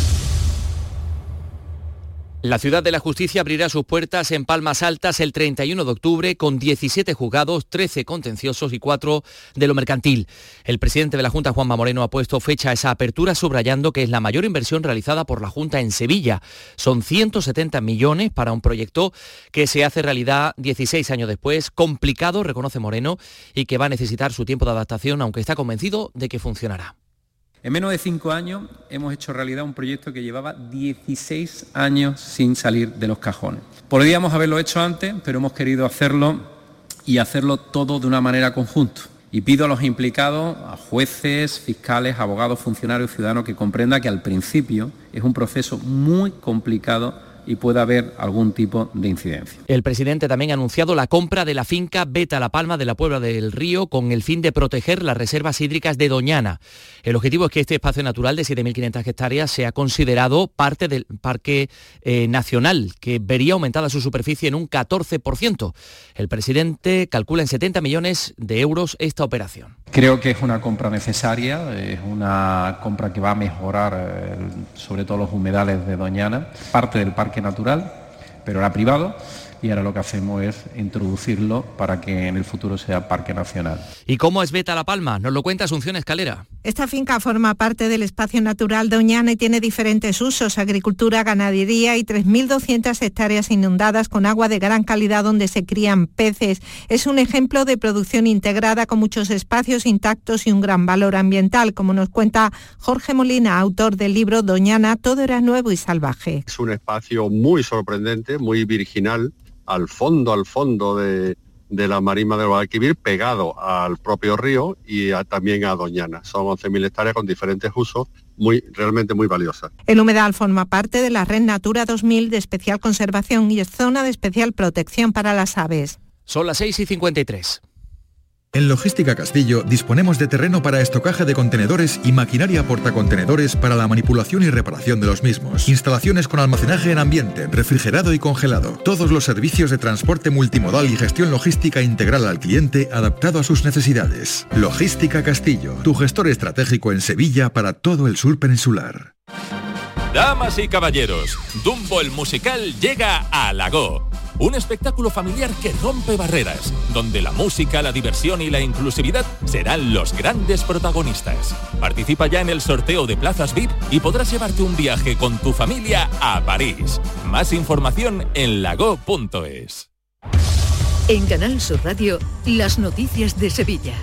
La ciudad de la justicia abrirá sus puertas en Palmas Altas el 31 de octubre con 17 juzgados, 13 contenciosos y 4 de lo mercantil. El presidente de la Junta, Juanma Moreno, ha puesto fecha a esa apertura subrayando que es la mayor inversión realizada por la Junta en Sevilla. Son 170 millones para un proyecto que se hace realidad 16 años después, complicado, reconoce Moreno, y que va a necesitar su tiempo de adaptación, aunque está convencido de que funcionará. En menos de cinco años hemos hecho realidad un proyecto que llevaba 16 años sin salir de los cajones. Podríamos haberlo hecho antes, pero hemos querido hacerlo y hacerlo todo de una manera conjunta. Y pido a los implicados, a jueces, fiscales, abogados, funcionarios, ciudadanos, que comprendan que al principio es un proceso muy complicado y pueda haber algún tipo de incidencia. El presidente también ha anunciado la compra de la finca Beta La Palma de la Puebla del Río con el fin de proteger las reservas hídricas de Doñana. El objetivo es que este espacio natural de 7.500 hectáreas sea considerado parte del Parque eh, Nacional, que vería aumentada su superficie en un 14%. El presidente calcula en 70 millones de euros esta operación. Creo que es una compra necesaria, es una compra que va a mejorar eh, sobre todo los humedales de Doñana, parte del parque natural, pero era privado y ahora lo que hacemos es introducirlo para que en el futuro sea parque nacional. ¿Y cómo es Beta La Palma? Nos lo cuenta Asunción Escalera. Esta finca forma parte del espacio natural de Oñana y tiene diferentes usos, agricultura, ganadería y 3.200 hectáreas inundadas con agua de gran calidad donde se crían peces. Es un ejemplo de producción integrada con muchos espacios intactos y un gran valor ambiental, como nos cuenta Jorge Molina, autor del libro Doñana, todo era nuevo y salvaje. Es un espacio muy sorprendente, muy virginal, al fondo, al fondo de, de la marisma del Guadalquivir pegado al propio río y también a Doñana. Son 11.000 hectáreas con diferentes usos muy, realmente muy valiosas. El humedal forma parte de la Red Natura 2000 de especial conservación y es zona de especial protección para las aves. Son las 6 y 53. En Logística Castillo disponemos de terreno para estocaje de contenedores y maquinaria portacontenedores para la manipulación y reparación de los mismos. Instalaciones con almacenaje en ambiente, refrigerado y congelado. Todos los servicios de transporte multimodal y gestión logística integral al cliente adaptado a sus necesidades. Logística Castillo, tu gestor estratégico en Sevilla para todo el sur peninsular. Damas y caballeros, Dumbo el musical llega a Lago un espectáculo familiar que rompe barreras, donde la música, la diversión y la inclusividad serán los grandes protagonistas. Participa ya en el sorteo de plazas VIP y podrás llevarte un viaje con tu familia a París. Más información en lago.es. En Canal Sur Radio, las noticias de Sevilla.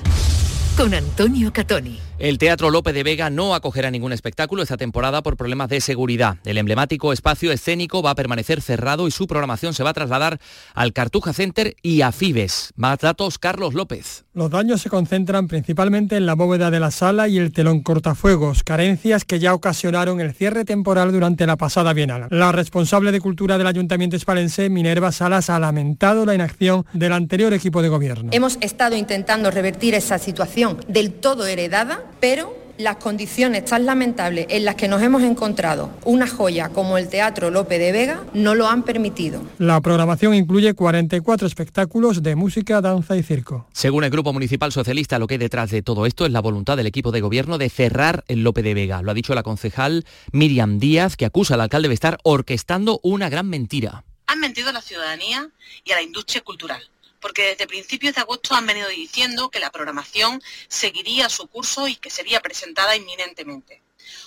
Con Antonio Catoni. El Teatro Lope de Vega no acogerá ningún espectáculo esta temporada por problemas de seguridad. El emblemático espacio escénico va a permanecer cerrado y su programación se va a trasladar al Cartuja Center y a Fibes. Más datos, Carlos López. Los daños se concentran principalmente en la bóveda de la sala y el telón cortafuegos, carencias que ya ocasionaron el cierre temporal durante la pasada bienal. La responsable de Cultura del Ayuntamiento Espalense, Minerva Salas, ha lamentado la inacción del anterior equipo de gobierno. Hemos estado intentando revertir esa situación del todo heredada pero las condiciones tan lamentables en las que nos hemos encontrado una joya como el Teatro Lope de Vega no lo han permitido. La programación incluye 44 espectáculos de música, danza y circo. Según el Grupo Municipal Socialista, lo que hay detrás de todo esto es la voluntad del equipo de gobierno de cerrar el Lope de Vega. Lo ha dicho la concejal Miriam Díaz, que acusa al alcalde de estar orquestando una gran mentira. Han mentido a la ciudadanía y a la industria cultural porque desde principios de agosto han venido diciendo que la programación seguiría su curso y que sería presentada inminentemente.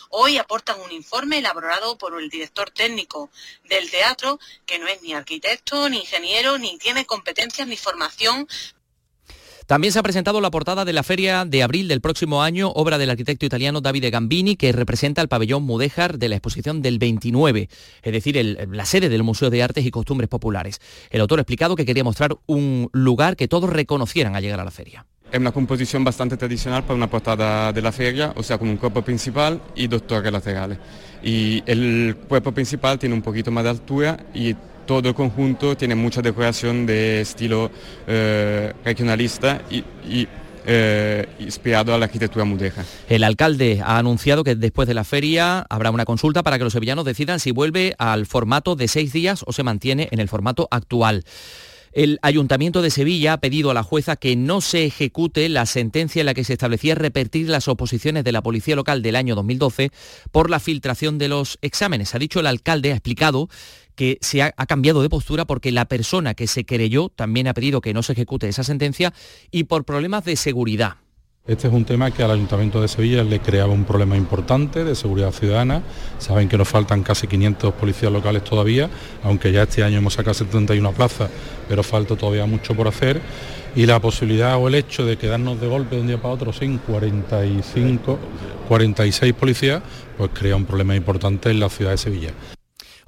Hoy aportan un informe elaborado por el director técnico del teatro, que no es ni arquitecto, ni ingeniero, ni tiene competencias ni formación también se ha presentado la portada de la Feria de Abril del próximo año, obra del arquitecto italiano Davide Gambini, que representa el pabellón Mudéjar de la exposición del 29, es decir, la sede del Museo de Artes y Costumbres Populares. El autor ha explicado que quería mostrar un lugar que todos reconocieran al llegar a la feria. Es una composición bastante tradicional para una portada de la feria, o sea, con un cuerpo principal y dos torres laterales. Y el cuerpo principal tiene un poquito más de altura y todo el conjunto tiene mucha decoración de estilo eh, regionalista y, eh, inspirado a la arquitectura mudeja. El alcalde ha anunciado que después de la feria habrá una consulta para que los sevillanos decidan si vuelve al formato de seis días o se mantiene en el formato actual. El Ayuntamiento de Sevilla ha pedido a la jueza que no se ejecute la sentencia en la que se establecía repetir las oposiciones de la Policía Local del año 2012 por la filtración de los exámenes. Ha dicho el alcalde, ha explicado que se ha, cambiado de postura porque la persona que se querelló también ha pedido que no se ejecute esa sentencia y por problemas de seguridad. Este es un tema que al Ayuntamiento de Sevilla le creaba un problema importante de seguridad ciudadana. Saben que nos faltan casi 500 policías locales todavía, aunque ya este año hemos sacado 71 plazas, pero falta todavía mucho por hacer. Y la posibilidad o el hecho de quedarnos de golpe de un día para otro sin 45, 46 policías, pues crea un problema importante en la ciudad de Sevilla.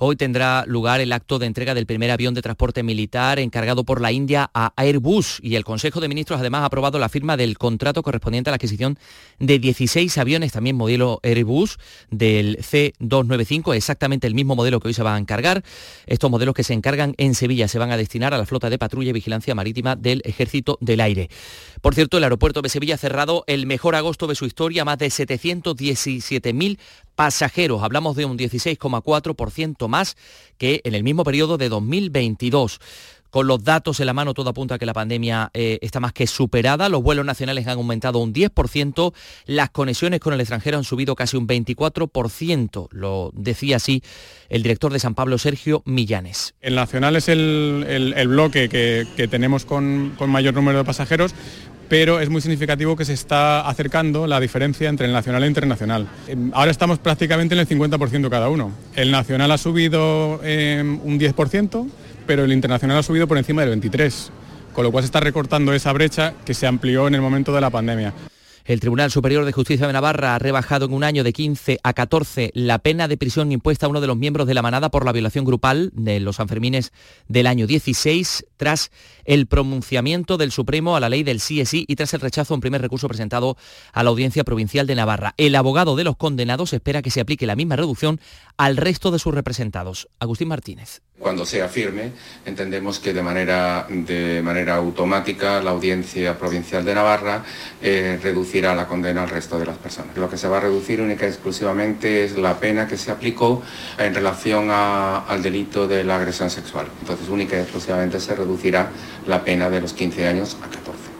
Hoy tendrá lugar el acto de entrega del primer avión de transporte militar encargado por la India a Airbus y el Consejo de Ministros además ha aprobado la firma del contrato correspondiente a la adquisición de 16 aviones, también modelo Airbus del C295, exactamente el mismo modelo que hoy se va a encargar. Estos modelos que se encargan en Sevilla se van a destinar a la flota de patrulla y vigilancia marítima del Ejército del Aire. Por cierto, el aeropuerto de Sevilla ha cerrado el mejor agosto de su historia, más de 717.000 pasajeros. Hablamos de un 16,4% más que en el mismo periodo de 2022. Con los datos en la mano, todo apunta a que la pandemia eh, está más que superada. Los vuelos nacionales han aumentado un 10%, las conexiones con el extranjero han subido casi un 24%. Lo decía así el director de San Pablo, Sergio Millanes. El nacional es el, bloque que, tenemos con, con mayor número de pasajeros, pero es muy significativo que se está acercando la diferencia entre el nacional e internacional. Em, ahora estamos prácticamente en el 50% cada uno. El nacional ha subido em, un 10%, pero el internacional ha subido por encima del 23%, con lo cual se está recortando esa brecha que se amplió en el momento de la pandemia. El Tribunal Superior de Justicia de Navarra ha rebajado en un año de 15 a 14 la pena de prisión impuesta a uno de los miembros de la manada por la violación grupal de los Sanfermines del año 16, tras el pronunciamiento del Supremo a la ley del sí y tras el rechazo un primer recurso presentado a la Audiencia Provincial de Navarra. El abogado de los condenados espera que se aplique la misma reducción al resto de sus representados. Agustín Martínez. Cuando sea firme, entendemos que de manera, de manera automática la Audiencia Provincial de Navarra eh, reducirá la condena al resto de las personas. Lo que se va a reducir única y exclusivamente es la pena que se aplicó en relación al delito de la agresión sexual. Entonces, única y exclusivamente se reducirá la pena de los 15 años a 14.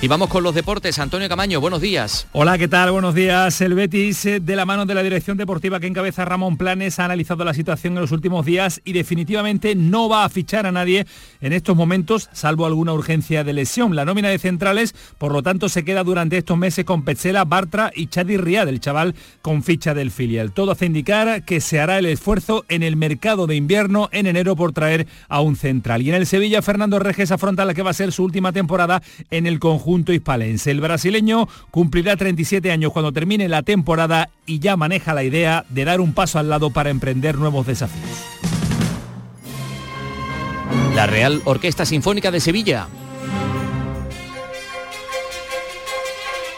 Y vamos con los deportes. Antonio Camaño, buenos días. Hola, ¿qué tal? Buenos días. El Betis, eh, de la mano de la dirección deportiva que encabeza Ramón Planes, ha analizado la situación en los últimos días y definitivamente no va a fichar a nadie en estos momentos, salvo alguna urgencia de lesión. La nómina de centrales, por lo tanto, se queda durante estos meses con Petzela, Bartra y Chadi Riad, el chaval con ficha del filial. Todo hace indicar que se hará el esfuerzo en el mercado de invierno en enero por traer a un central. Y en el Sevilla, Fernando Reges afronta la que va a ser su última temporada en el conjunto conjunto hispalense. El brasileño cumplirá 37 años cuando termine la temporada y ya maneja la idea de dar un paso al lado para emprender nuevos desafíos. La Real Orquesta Sinfónica de Sevilla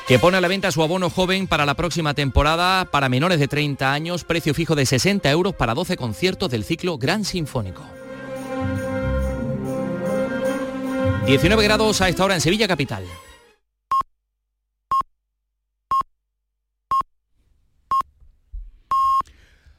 que pone a la venta su abono joven para la próxima temporada para menores de 30 años, precio fijo de 60 euros para 12 conciertos del ciclo Gran Sinfónico. 19 grados a esta hora en Sevilla Capital.